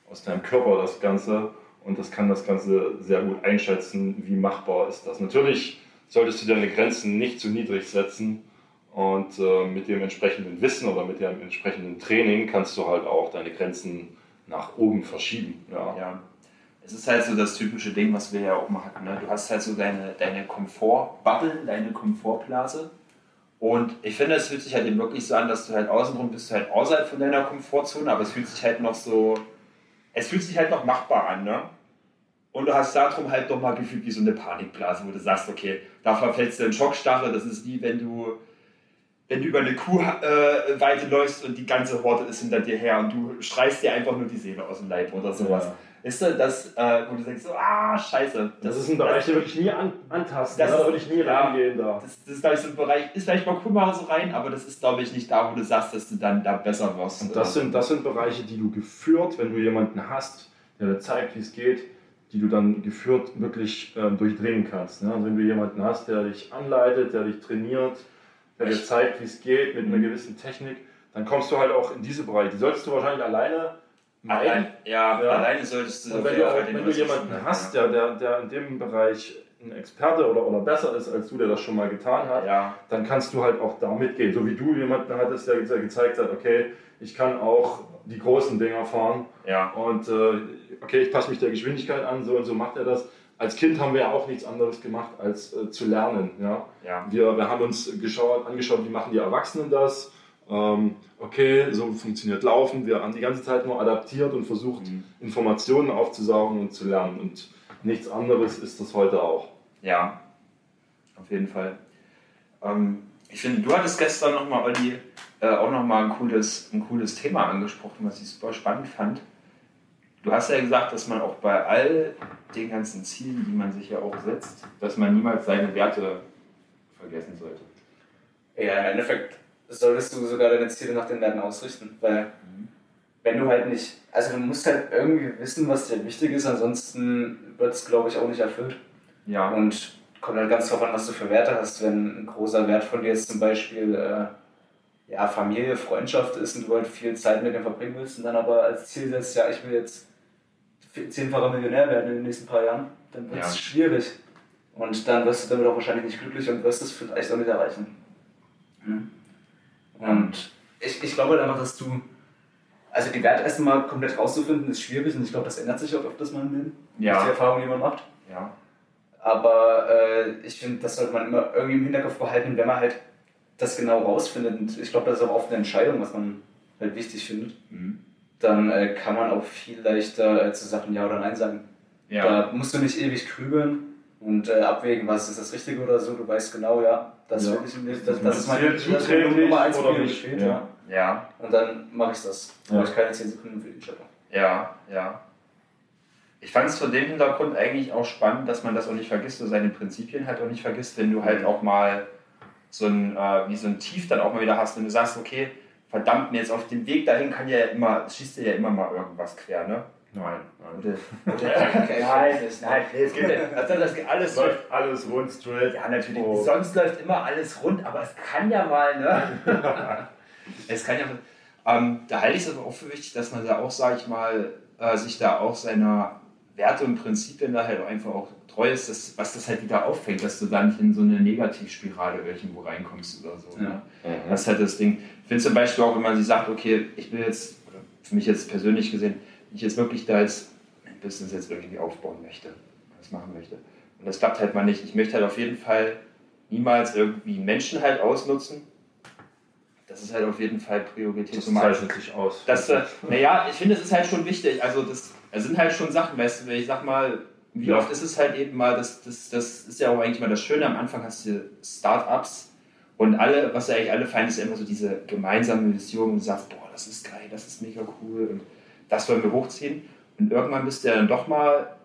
aus deinem Körper das Ganze und das kann das Ganze sehr gut einschätzen, wie machbar ist das. Natürlich solltest du deine Grenzen nicht zu niedrig setzen und äh, mit dem entsprechenden Wissen oder mit dem entsprechenden Training kannst du halt auch deine Grenzen nach oben verschieben. Ja. ja es ist halt so das typische Ding, was wir ja auch mal hatten. Ne? Du hast halt so deine, deine Komfortbubble, deine Komfortblase. Und ich finde, es fühlt sich halt eben wirklich so an, dass du halt außenrum bist, du halt außerhalb von deiner Komfortzone, aber es fühlt sich halt noch so, es fühlt sich halt noch machbar an, ne? Und du hast darum halt doch mal gefühlt wie so eine Panikblase, wo du sagst, okay, da verfällst du in Schockstarre, das ist wie wenn du, wenn du über eine Kuhweide äh, läufst und die ganze Horde ist hinter dir her und du schreist dir einfach nur die Seele aus dem Leib oder sowas. Ja. Ist das, äh, wo du denkst, so, ah, scheiße. Das, das ist ein Bereich, der wirklich nie an, antasten, das ne? da würde ich nie ja, reingehen. Da. Das, das ist, glaube ich, so ein Bereich, ist vielleicht mal cool, mal so rein, aber das ist, glaube ich, nicht da, wo du sagst, dass du dann da besser wirst. Und das sind, das sind Bereiche, die du geführt, wenn du jemanden hast, der dir zeigt, wie es geht, die du dann geführt wirklich ähm, durchdringen kannst. Ne? Also wenn du jemanden hast, der dich anleitet, der dich trainiert, der dir zeigt, wie es geht mit einer gewissen Technik, dann kommst du halt auch in diese Bereiche. Die solltest du wahrscheinlich alleine Allein, ja, ja, alleine solltest du. Und wenn du, auch, wenn du jemanden hast, der, der, der in dem Bereich ein Experte oder, oder besser ist als du, der das schon mal getan hat, ja. dann kannst du halt auch damit gehen. So wie du jemanden hattest, der, der gezeigt hat, okay, ich kann auch die großen Dinger fahren. Ja. Und äh, okay, ich passe mich der Geschwindigkeit an, so und so macht er das. Als Kind haben wir ja auch nichts anderes gemacht, als äh, zu lernen. Ja? Ja. Wir, wir haben uns geschaut, angeschaut, wie machen die Erwachsenen das ähm, okay, so funktioniert Laufen. Wir haben die ganze Zeit nur adaptiert und versucht, mhm. Informationen aufzusaugen und zu lernen. Und nichts anderes ist das heute auch. Ja, auf jeden Fall. Ähm, ich finde, du hattest gestern nochmal, Olli, äh, auch nochmal ein cooles, ein cooles Thema angesprochen, was ich super spannend fand. Du hast ja gesagt, dass man auch bei all den ganzen Zielen, die man sich ja auch setzt, dass man niemals seine Werte vergessen sollte. Ja, im Endeffekt solltest du sogar deine Ziele nach den Werten ausrichten. Weil mhm. wenn du halt nicht, also du musst halt irgendwie wissen, was dir wichtig ist, ansonsten wird es, glaube ich, auch nicht erfüllt. Ja. Und kommt halt ganz drauf an, was du für Werte hast. Wenn ein großer Wert von dir jetzt zum Beispiel äh, ja, Familie, Freundschaft ist und du halt viel Zeit mit dem verbringen willst und dann aber als Ziel setzt, ja, ich will jetzt zehnfacher Millionär werden in den nächsten paar Jahren, dann wird es ja. schwierig. Und dann wirst du damit auch wahrscheinlich nicht glücklich und wirst es vielleicht auch nicht erreichen. Hm? Und ich, ich glaube halt einfach, dass du, also die Werte erstmal komplett rauszufinden, ist schwierig und ich glaube, das ändert sich auch öfters mal im Leben. Ja. Das ist die Erfahrung, die man macht. Ja. Aber äh, ich finde, das sollte man immer irgendwie im Hinterkopf behalten, wenn man halt das genau rausfindet. Und ich glaube, das ist auch oft eine Entscheidung, was man halt wichtig findet. Mhm. Dann äh, kann man auch viel leichter äh, zu Sachen Ja oder Nein sagen. Ja. Da musst du nicht ewig grübeln und äh, abwägen, was ist das Richtige oder so. Du weißt genau, ja, das, ja. Ich, das, das, das ist meine Nummer 1 oder nicht. Steht, ja. ja. Und dann mache ich das. Ja. habe ich keine 10 Sekunden für die Chatter. Ja, ja. Ich fand es vor dem Hintergrund eigentlich auch spannend, dass man das auch nicht vergisst, so seine Prinzipien halt auch nicht vergisst, wenn du halt auch mal so ein, äh, wie so ein Tief dann auch mal wieder hast, wenn du sagst, okay, verdammt, mir jetzt auf dem Weg dahin kann ja immer, schießt dir ja immer mal irgendwas quer, ne? Nein. nein. okay, nein, das, nein. es gibt ja, das, alles läuft alles rund, straight. Ja, natürlich. Oh. Sonst läuft immer alles rund, aber es kann ja mal, ne? es kann ja mal. Ähm, da halte ich es aber auch für wichtig, dass man da auch, sage ich mal, äh, sich da auch seiner Werte und Prinzipien da halt einfach auch treu ist, dass, was das halt wieder auffängt, dass du dann nicht in so eine Negativspirale irgendwo reinkommst oder so. Ne? Ja. Mhm. Das ist halt das Ding. Ich finde zum Beispiel auch, wenn man sich sagt, okay, ich will jetzt, für mich jetzt persönlich gesehen, ich jetzt wirklich da jetzt ein Business jetzt irgendwie aufbauen möchte, was machen möchte. Und das klappt halt mal nicht. Ich möchte halt auf jeden Fall niemals irgendwie Menschen halt ausnutzen. Das ist halt auf jeden Fall Priorität Das zeichnet sich aus. Das, äh, naja, ich finde, es ist halt schon wichtig. Also das, das sind halt schon Sachen, weißt du, wenn ich sag mal, wie ja. oft ist es halt eben mal, das, das, das ist ja auch eigentlich mal das Schöne, am Anfang hast du Startups und alle, was ja eigentlich alle feiern, ist ja immer so diese gemeinsame Vision und du sagst, boah, das ist geil, das ist mega cool und das wollen wir hochziehen. Und irgendwann bist du ja dann doch mal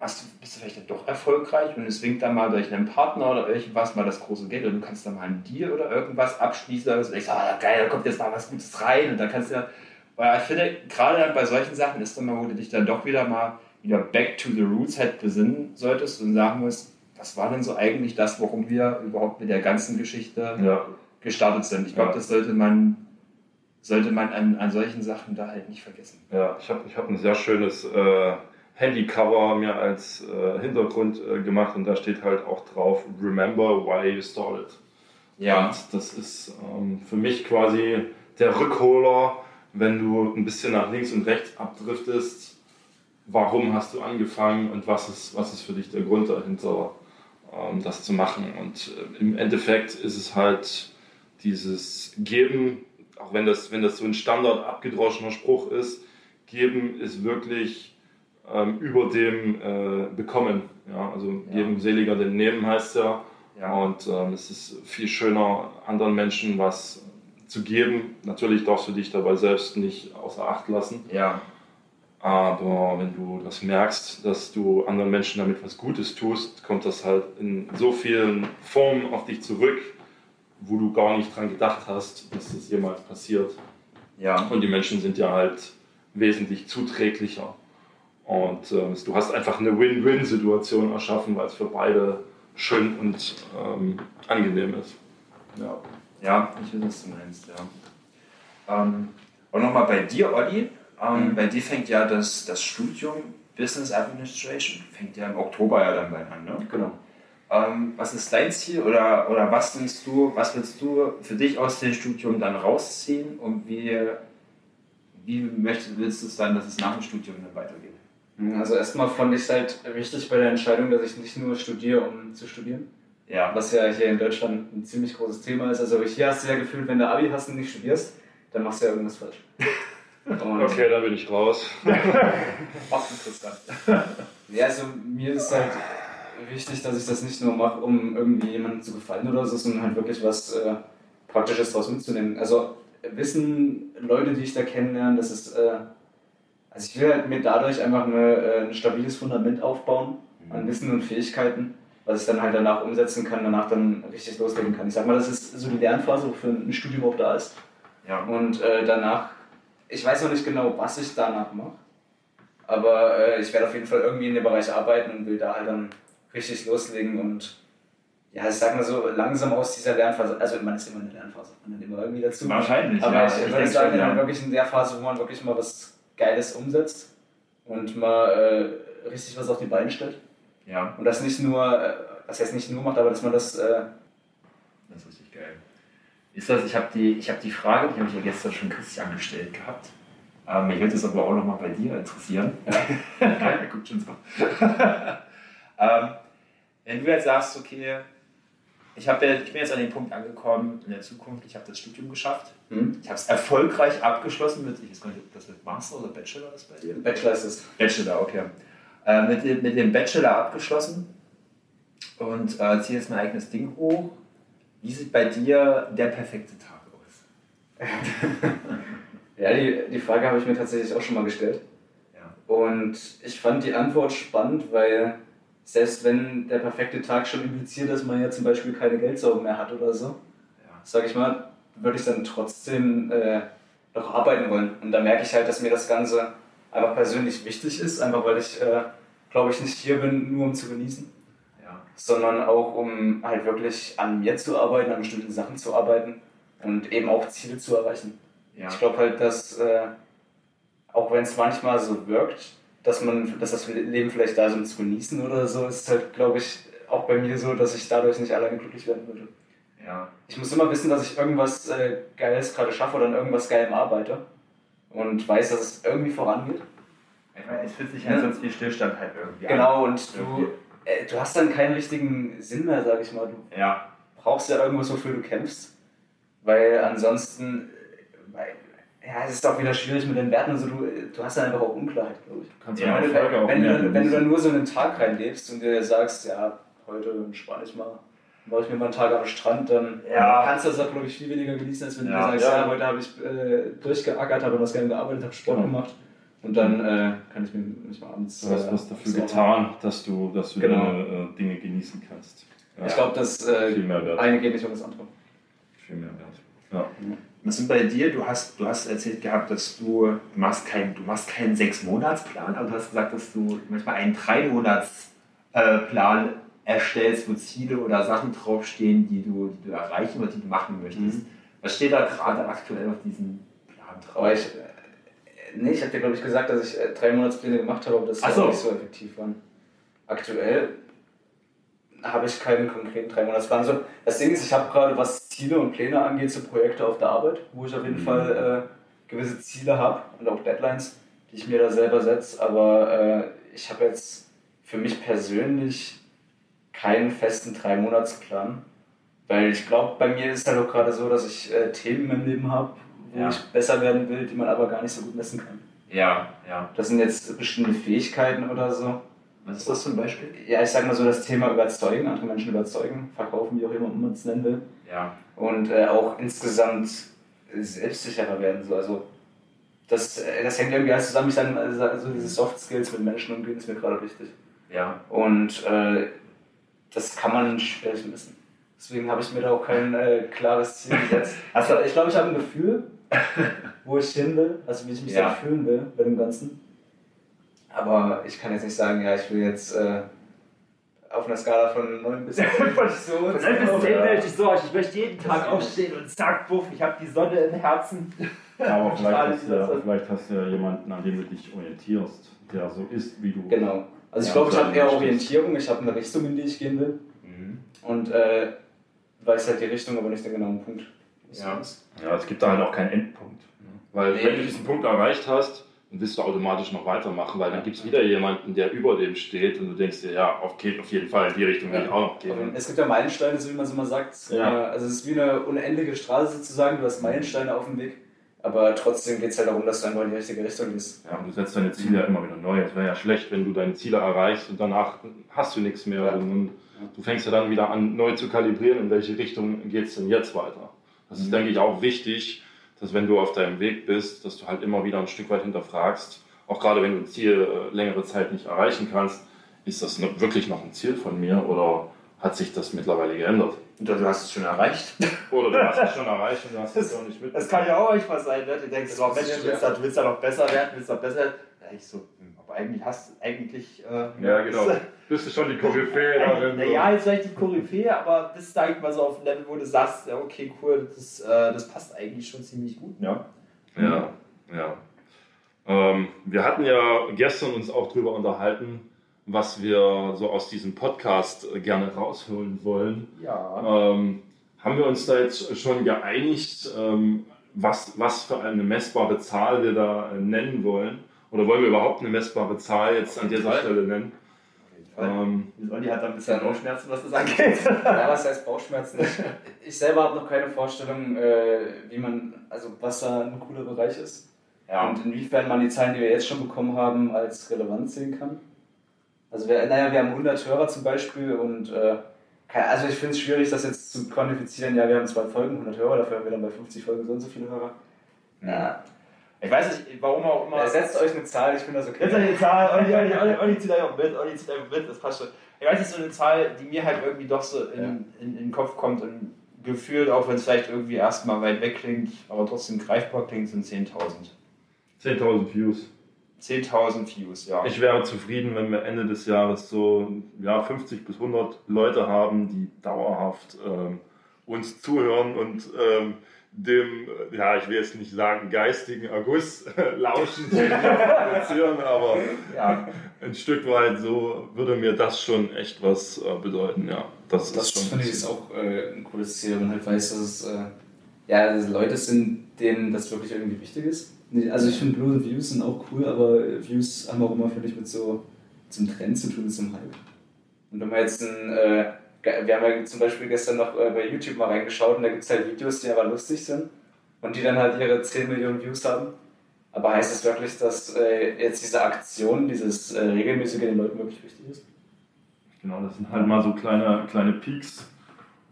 hast du, bist du vielleicht dann doch erfolgreich und es winkt dann mal durch einen Partner oder irgendwas mal das große Geld und du kannst dann mal einen Deal oder irgendwas abschließen und du denkst, ah geil, da kommt jetzt mal was Gutes rein und dann kannst du ja, weil ich finde, gerade dann bei solchen Sachen ist dann mal, wo du dich dann doch wieder mal wieder back to the roots halt besinnen solltest und sagen musst, was war denn so eigentlich das, warum wir überhaupt mit der ganzen Geschichte Ja. gestartet sind. Ich glaube, Ja. das sollte man, sollte man an, an solchen Sachen da halt nicht vergessen. Ja, ich habe ich hab ein sehr schönes äh, Handycover mir als äh, Hintergrund äh, gemacht und da steht halt auch drauf, Remember why you started. Und das ist ähm, für mich quasi der Rückholer, wenn du ein bisschen nach links und rechts abdriftest. Warum hast du angefangen und was ist, was ist für dich der Grund dahinter, ähm, das zu machen? Und äh, im Endeffekt ist es halt dieses Geben, auch wenn das, wenn das so ein Standard abgedroschener Spruch ist, Geben ist wirklich ähm, über dem äh, Bekommen. Ja? Also Ja. geben seliger denn nehmen heißt ja. Ja. Und ähm, es ist viel schöner, anderen Menschen was zu geben. Natürlich darfst du dich dabei selbst nicht außer Acht lassen. ja. Aber wenn du das merkst, dass du anderen Menschen damit was Gutes tust, kommt das halt in so vielen Formen auf dich zurück, wo du gar nicht dran gedacht hast, dass das jemals passiert. Ja. Und die Menschen sind ja halt wesentlich zuträglicher. Und äh, du hast einfach eine Win-Win-Situation erschaffen, weil es für beide schön und ähm, angenehm ist. Ja. Ja, ich weiß, was du meinst, ja. Ähm, und nochmal bei dir, Olli. Ähm, Mhm. Bei dir fängt ja das, das Studium Business Administration, fängt ja im Oktober ja dann bald an, ne? Genau. Ähm, was ist dein Ziel oder, oder was denkst du, was willst du für dich aus dem Studium dann rausziehen und wie, wie möchtest, willst du es dann, dass es nach dem Studium dann weitergeht? Also erstmal fand ich es halt wichtig bei der Entscheidung, dass ich nicht nur studiere, um zu studieren. Ja, Was ja hier in Deutschland ein ziemlich großes Thema ist. Also hier hast du ja gefühlt, wenn du Abi hast und nicht studierst, dann machst du ja irgendwas falsch. Und Okay, da bin ich raus. Ach, interessant. ja, also mir ist halt wichtig, dass ich das nicht nur mache, um irgendwie jemandem zu gefallen oder so, sondern halt wirklich was äh, Praktisches daraus mitzunehmen. Also wissen Leute, die ich da kennenlerne, das ist, äh, also ich will halt mir dadurch einfach eine, äh, ein stabiles Fundament aufbauen an Wissen und Fähigkeiten, was ich dann halt danach umsetzen kann, danach dann richtig loslegen kann. Ich sag mal, das ist so die Lernphase, wofür ein Studium auch da ist. ja. Und äh, danach, ich weiß noch nicht genau, was ich danach mache, aber äh, ich werde auf jeden Fall irgendwie in dem Bereich arbeiten und will da halt dann richtig loslegen und ja, ich sag mal so, langsam aus dieser Lernphase, also man ist immer in der Lernphase, man lernt immer irgendwie dazu. Wahrscheinlich, Aber ja. ich, Ich würde sagen, ja. dann wirklich in der Phase, wo man wirklich mal was Geiles umsetzt und mal äh, richtig was auf die Beine stellt. Ja, Und das nicht nur, äh, was heißt nicht nur macht, aber dass man das äh, das ist richtig geil. Ist das, ich habe die, ich hab die Frage, die habe ich ja gestern schon Christian gestellt gehabt. Ähm, mich würde es aber auch nochmal bei dir interessieren. Ja. er guckt schon so. ähm, wenn du jetzt sagst, okay, ich, hab ich bin jetzt an den Punkt angekommen in der Zukunft, ich habe das Studium geschafft. hm? Ich habe es erfolgreich abgeschlossen mit, ich weiß gar nicht, ob das mit Master oder Bachelor ist bei dir? Bachelor ist es. Bachelor, okay. Äh, mit, dem, mit dem Bachelor abgeschlossen und äh, ziehe jetzt mein eigenes Ding hoch. Wie sieht bei dir der perfekte Tag aus? Ja, die, die Frage habe ich mir tatsächlich auch schon mal gestellt. Ja. Und ich fand die Antwort spannend, weil selbst wenn der perfekte Tag schon impliziert, dass man ja zum Beispiel keine Geldsorgen mehr hat oder so, Ja. sage ich mal, würde ich dann trotzdem äh, noch arbeiten wollen. Und da merke ich halt, dass mir das Ganze einfach persönlich wichtig ist, einfach weil ich, äh, glaube ich, nicht hier bin, nur um zu genießen, Ja. sondern auch um halt wirklich an mir zu arbeiten, an bestimmten Sachen zu arbeiten und eben auch Ziele zu erreichen. Ja. Ich glaube halt, dass äh, auch wenn es manchmal so wirkt, dass man, dass das Leben vielleicht da ist, um zu genießen oder so, ist halt, glaube ich, auch bei mir so, dass ich dadurch nicht alleine glücklich werden würde. ja. Ich muss immer wissen, dass ich irgendwas äh, Geiles gerade schaffe oder an irgendwas Geilem arbeite und weiß, dass es irgendwie vorangeht. Ich meine, es fühlt sich halt sonst wie Stillstand halt irgendwie Genau, und Irgendwie. du, äh, du hast dann keinen richtigen Sinn mehr, sag ich mal. Du an. Ja. brauchst ja irgendwas, wofür du kämpfst. Weil ansonsten, weil, ja, es ist auch wieder schwierig mit den Werten und so, du, du hast dann einfach auch Unklarheit, glaube ich. Kannst Ja, ja, wenn, auch wenn, du, dann- wenn du dann nur so einen Tag reinlebst und dir sagst, ja, heute entspanne ich mal, mache ich mir mal einen Tag am Strand, dann Ja. kannst du das auch, glaube ich, viel weniger genießen, als wenn Ja. du dir sagst, Ja. ja, heute habe ich äh, durchgeackert, habe was gerne gearbeitet, habe Sport Genau. gemacht Und dann äh, kann ich mir manchmal abends. Du hast äh, was dafür getan, dass du, dass du Genau. deine äh, Dinge genießen kannst. Ja, Ich glaube, das äh, viel mehr wert. eine geht nicht um das andere. Viel mehr wert. Ja. Was sind bei dir? Du hast, du hast erzählt gehabt, dass du, du machst keinen, du machst keinen Sechs-Monats-Plan, aber du hast gesagt, dass du manchmal einen Drei-Monats-Plan erstellst, wo Ziele oder Sachen draufstehen, die du, die du erreichen oder die du machen möchtest. Mhm. Was steht da gerade aktuell auf diesem Plan drauf? Aber ich. Äh, nee, ich habe dir, glaube ich, gesagt, dass ich äh, drei Monatspläne gemacht habe, aber das so. nicht so effektiv waren. Aktuell habe ich keinen konkreten drei Monatsplan. Also, das Ding ist, ich habe gerade, was Ziele und Pläne angeht, so Projekte auf der Arbeit, wo ich auf jeden Mhm. Fall äh, gewisse Ziele habe und auch Deadlines, die ich mir da selber setze. Aber äh, ich habe jetzt für mich persönlich keinen festen Drei-Monatsplan. Weil ich glaube, bei mir ist halt auch gerade so, dass ich äh, Themen in meinem Leben habe, wo Ja. ich besser werden will, die man aber gar nicht so gut messen kann. Ja, ja. Das sind jetzt bestimmte Fähigkeiten oder so. Was ist das zum Beispiel? Ja, ich sag mal so das Thema überzeugen, andere Menschen überzeugen, verkaufen, wie auch immer man es nennen will. Ja. Und äh, auch insgesamt selbstsicherer werden. So. Also das, äh, das hängt irgendwie alles zusammen. Ich sage also diese Soft Skills mit Menschen umgehen ist mir gerade wichtig. Ja. Und äh, das kann man schwer messen. Deswegen habe ich mir da auch kein äh, klares Ziel gesetzt. Also ich glaube, ich habe ein Gefühl, wo ich hin will, also wie ich mich Ja. da fühlen will bei dem Ganzen. Aber ich kann jetzt nicht sagen, ja, ich will jetzt äh, auf einer Skala von 9 bis 10 so. Von 9 bis 10 will ich so, ich möchte jeden Tag aufstehen und zack, buff, ich habe die Sonne im Herzen. Aber vielleicht hast, ja, vielleicht hast du ja jemanden, an dem du dich orientierst, der so ist, wie du. Genau. Also ich Ja, glaube, ich habe eher. Orientierung, ich habe eine Richtung, in die ich gehen will. Und äh, weiß halt die Richtung, aber nicht den genauen Punkt. Ja. Ja, es gibt da halt auch keinen Endpunkt. Weil Nee. wenn du diesen Punkt erreicht hast, dann willst du automatisch noch weitermachen, weil dann gibt es wieder jemanden, der über dem steht und du denkst dir, ja, auf, geht auf jeden Fall in die Richtung will ich auch noch Aber gehen. Es gibt ja Meilensteine, so wie man es immer sagt. Ja. Äh, Also es ist wie eine unendliche Straße sozusagen, du hast Meilensteine auf dem Weg. Aber trotzdem geht es halt darum, dass du einfach in die richtige Richtung gehst. Ja, und du setzt deine Ziele ja immer wieder neu. Es wäre ja schlecht, wenn du deine Ziele erreichst und danach hast du nichts mehr. Ja. Und du fängst ja dann wieder an, neu zu kalibrieren, in welche Richtung geht es denn jetzt weiter. Das ist, Mhm. denke ich, auch wichtig, dass wenn du auf deinem Weg bist, dass du halt immer wieder ein Stück weit hinterfragst, auch gerade wenn du ein Ziel äh, längere Zeit nicht erreichen kannst, ist das wirklich noch ein Ziel von mir oder hat sich das mittlerweile geändert? Du hast es schon erreicht. Oder du hast es schon erreicht und du hast es noch nicht mit. Das kann ja auch manchmal sein, ne? Du denkst, oh, Mensch, du willst, da, du willst da noch besser werden, willst da besser werden. Ja, ich so, hm, aber eigentlich hast du eigentlich. Äh, Ja, genau. Bist du schon die Koryphäe darin? Naja, jetzt vielleicht die Koryphäe, aber bist sag ich mal so auf dem Level, wo du sagst, ja, okay, cool, das, äh, das passt eigentlich schon ziemlich gut. Ja. Ja, ja. Ähm, wir hatten ja gestern uns auch drüber unterhalten, was wir so aus diesem Podcast äh, gerne rausholen wollen. Ja. Ähm, haben wir uns da jetzt schon geeinigt, ähm, was, was für eine messbare Zahl wir da äh, nennen wollen? Oder wollen wir überhaupt eine messbare Zahl jetzt an dieser Fall. Stelle nennen? Ähm, Olli hat da ein bisschen Bauchschmerzen, was das angeht. Ja, was heißt Bauchschmerzen? Ich, ich selber habe noch keine Vorstellung, äh, wie man, also was da ein cooler Bereich ist. Ja. Und inwiefern man die Zahlen, die wir jetzt schon bekommen haben, als relevant sehen kann. Also wir, naja, wir haben 100 Hörer zum Beispiel und äh, also ich finde es schwierig, das jetzt zu quantifizieren. Ja, wir haben zwei Folgen, 100 Hörer, dafür haben wir dann bei 50 Folgen so und so viele Hörer. Ja. Ich weiß nicht, warum auch immer. Setzt euch eine Zahl, ich finde das okay. Jetzt eine Zahl, Olli, Olli, Olli, Olli zieht einfach mit, Olli zieht einfach mit, das passt schon. Ich weiß nicht, so eine Zahl, die mir halt irgendwie doch so in, Ja. in, in den Kopf kommt und gefühlt, auch wenn es vielleicht irgendwie erstmal weit weg klingt, aber trotzdem greifbar klingt, sind 10.000. 10.000 Views. 10.000 Views, ja. Ich wäre zufrieden, wenn wir Ende des Jahres so ja, 50 bis 100 Leute haben, die dauerhaft ähm, uns zuhören und ähm, dem, ja, ich will jetzt nicht sagen geistigen Erguss lauschen, den wir produzieren, aber ja. ein Stück weit so würde mir das schon echt was äh, bedeuten, ja. Das, Das ist schon finde ich ist auch äh, ein cooles Ziel, wenn man halt weiß, dass es äh, ja, dass es Leute sind, denen das wirklich irgendwie wichtig ist. Nee, Also ich finde bloße Views sind auch cool, aber Views haben auch immer, finde ich, mit so zum Trend zu tun, mit so einem Hype. Und wenn man jetzt ein, äh, wir haben ja zum Beispiel gestern noch äh, bei YouTube mal reingeschaut und da gibt es halt Videos, die aber lustig sind und die dann halt ihre 10 Millionen Views haben. Aber heißt das wirklich, dass äh, jetzt diese Aktion, dieses äh, regelmäßige den Leuten wirklich wichtig ist? Genau, das sind halt mal so kleine, kleine Peaks.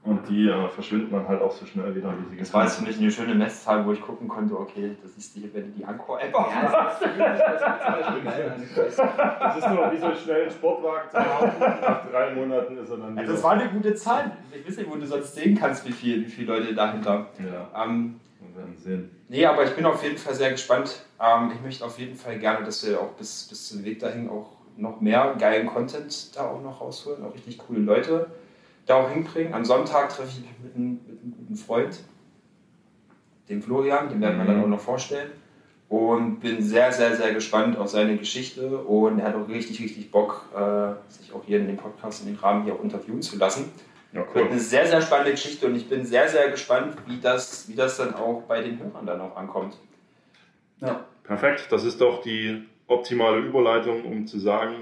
Und die äh, verschwinden dann halt auch so schnell wieder, wie sie Das war jetzt für mich eine schöne Messzahl, wo ich gucken konnte, okay, das ist die, wenn du die Anchor-App Ja, das ist nur wie so schnell ein Sportwagen zu haben. Nach drei Monaten ist er dann Also das war eine gute Zahl. Ich weiß nicht, wo du sonst sehen kannst, wie, viel, wie viele Leute dahinter. Ja, Ähm, wir werden sehen. nee, aber ich bin auf jeden Fall sehr gespannt. Ähm, ich möchte auf jeden Fall gerne, dass wir auch bis, bis zum Weg dahin auch noch mehr geilen Content da auch noch rausholen, auch richtig coole Leute da auch hinbringen. Am Sonntag treffe ich mich mit einem, mit einem guten Freund, dem Florian, den werden wir Mhm. dann auch noch vorstellen. Und bin sehr, sehr, sehr gespannt auf seine Geschichte und er hat auch richtig, richtig Bock, äh, sich auch hier in dem Podcast, in den Rahmen hier auch interviewen zu lassen. Ja, Wird eine sehr, sehr spannende Geschichte und ich bin sehr, sehr gespannt, wie das, wie das dann auch bei den Hörern dann auch ankommt. Ja. Perfekt, das ist doch die optimale Überleitung, um zu sagen,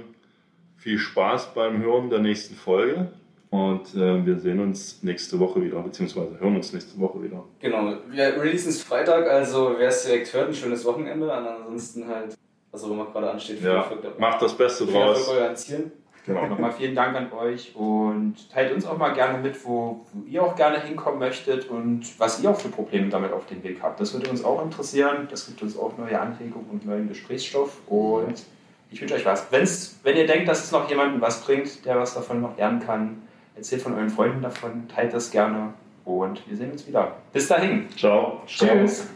viel Spaß beim Hören der nächsten Folge. Und äh, wir sehen uns nächste Woche wieder, beziehungsweise hören uns nächste Woche wieder. Genau, wir releasen es Freitag, also wer es direkt hört, ein schönes Wochenende. Und ansonsten halt, was auch immer gerade ansteht, Ja, macht das Beste Viel draus. euren Zielen. Genau, nochmal vielen Dank an euch und teilt uns auch mal gerne mit, wo, wo ihr auch gerne hinkommen möchtet und was ihr auch für Probleme damit auf den Weg habt. Das würde uns auch interessieren. Das gibt uns auch neue Anregungen und neuen Gesprächsstoff. Und ich wünsche euch was. Wenn's, wenn ihr denkt, dass es noch jemandem was bringt, der was davon noch lernen kann, erzählt von euren Freunden davon, teilt das gerne und wir sehen uns wieder. Bis dahin. Ciao. Tschüss.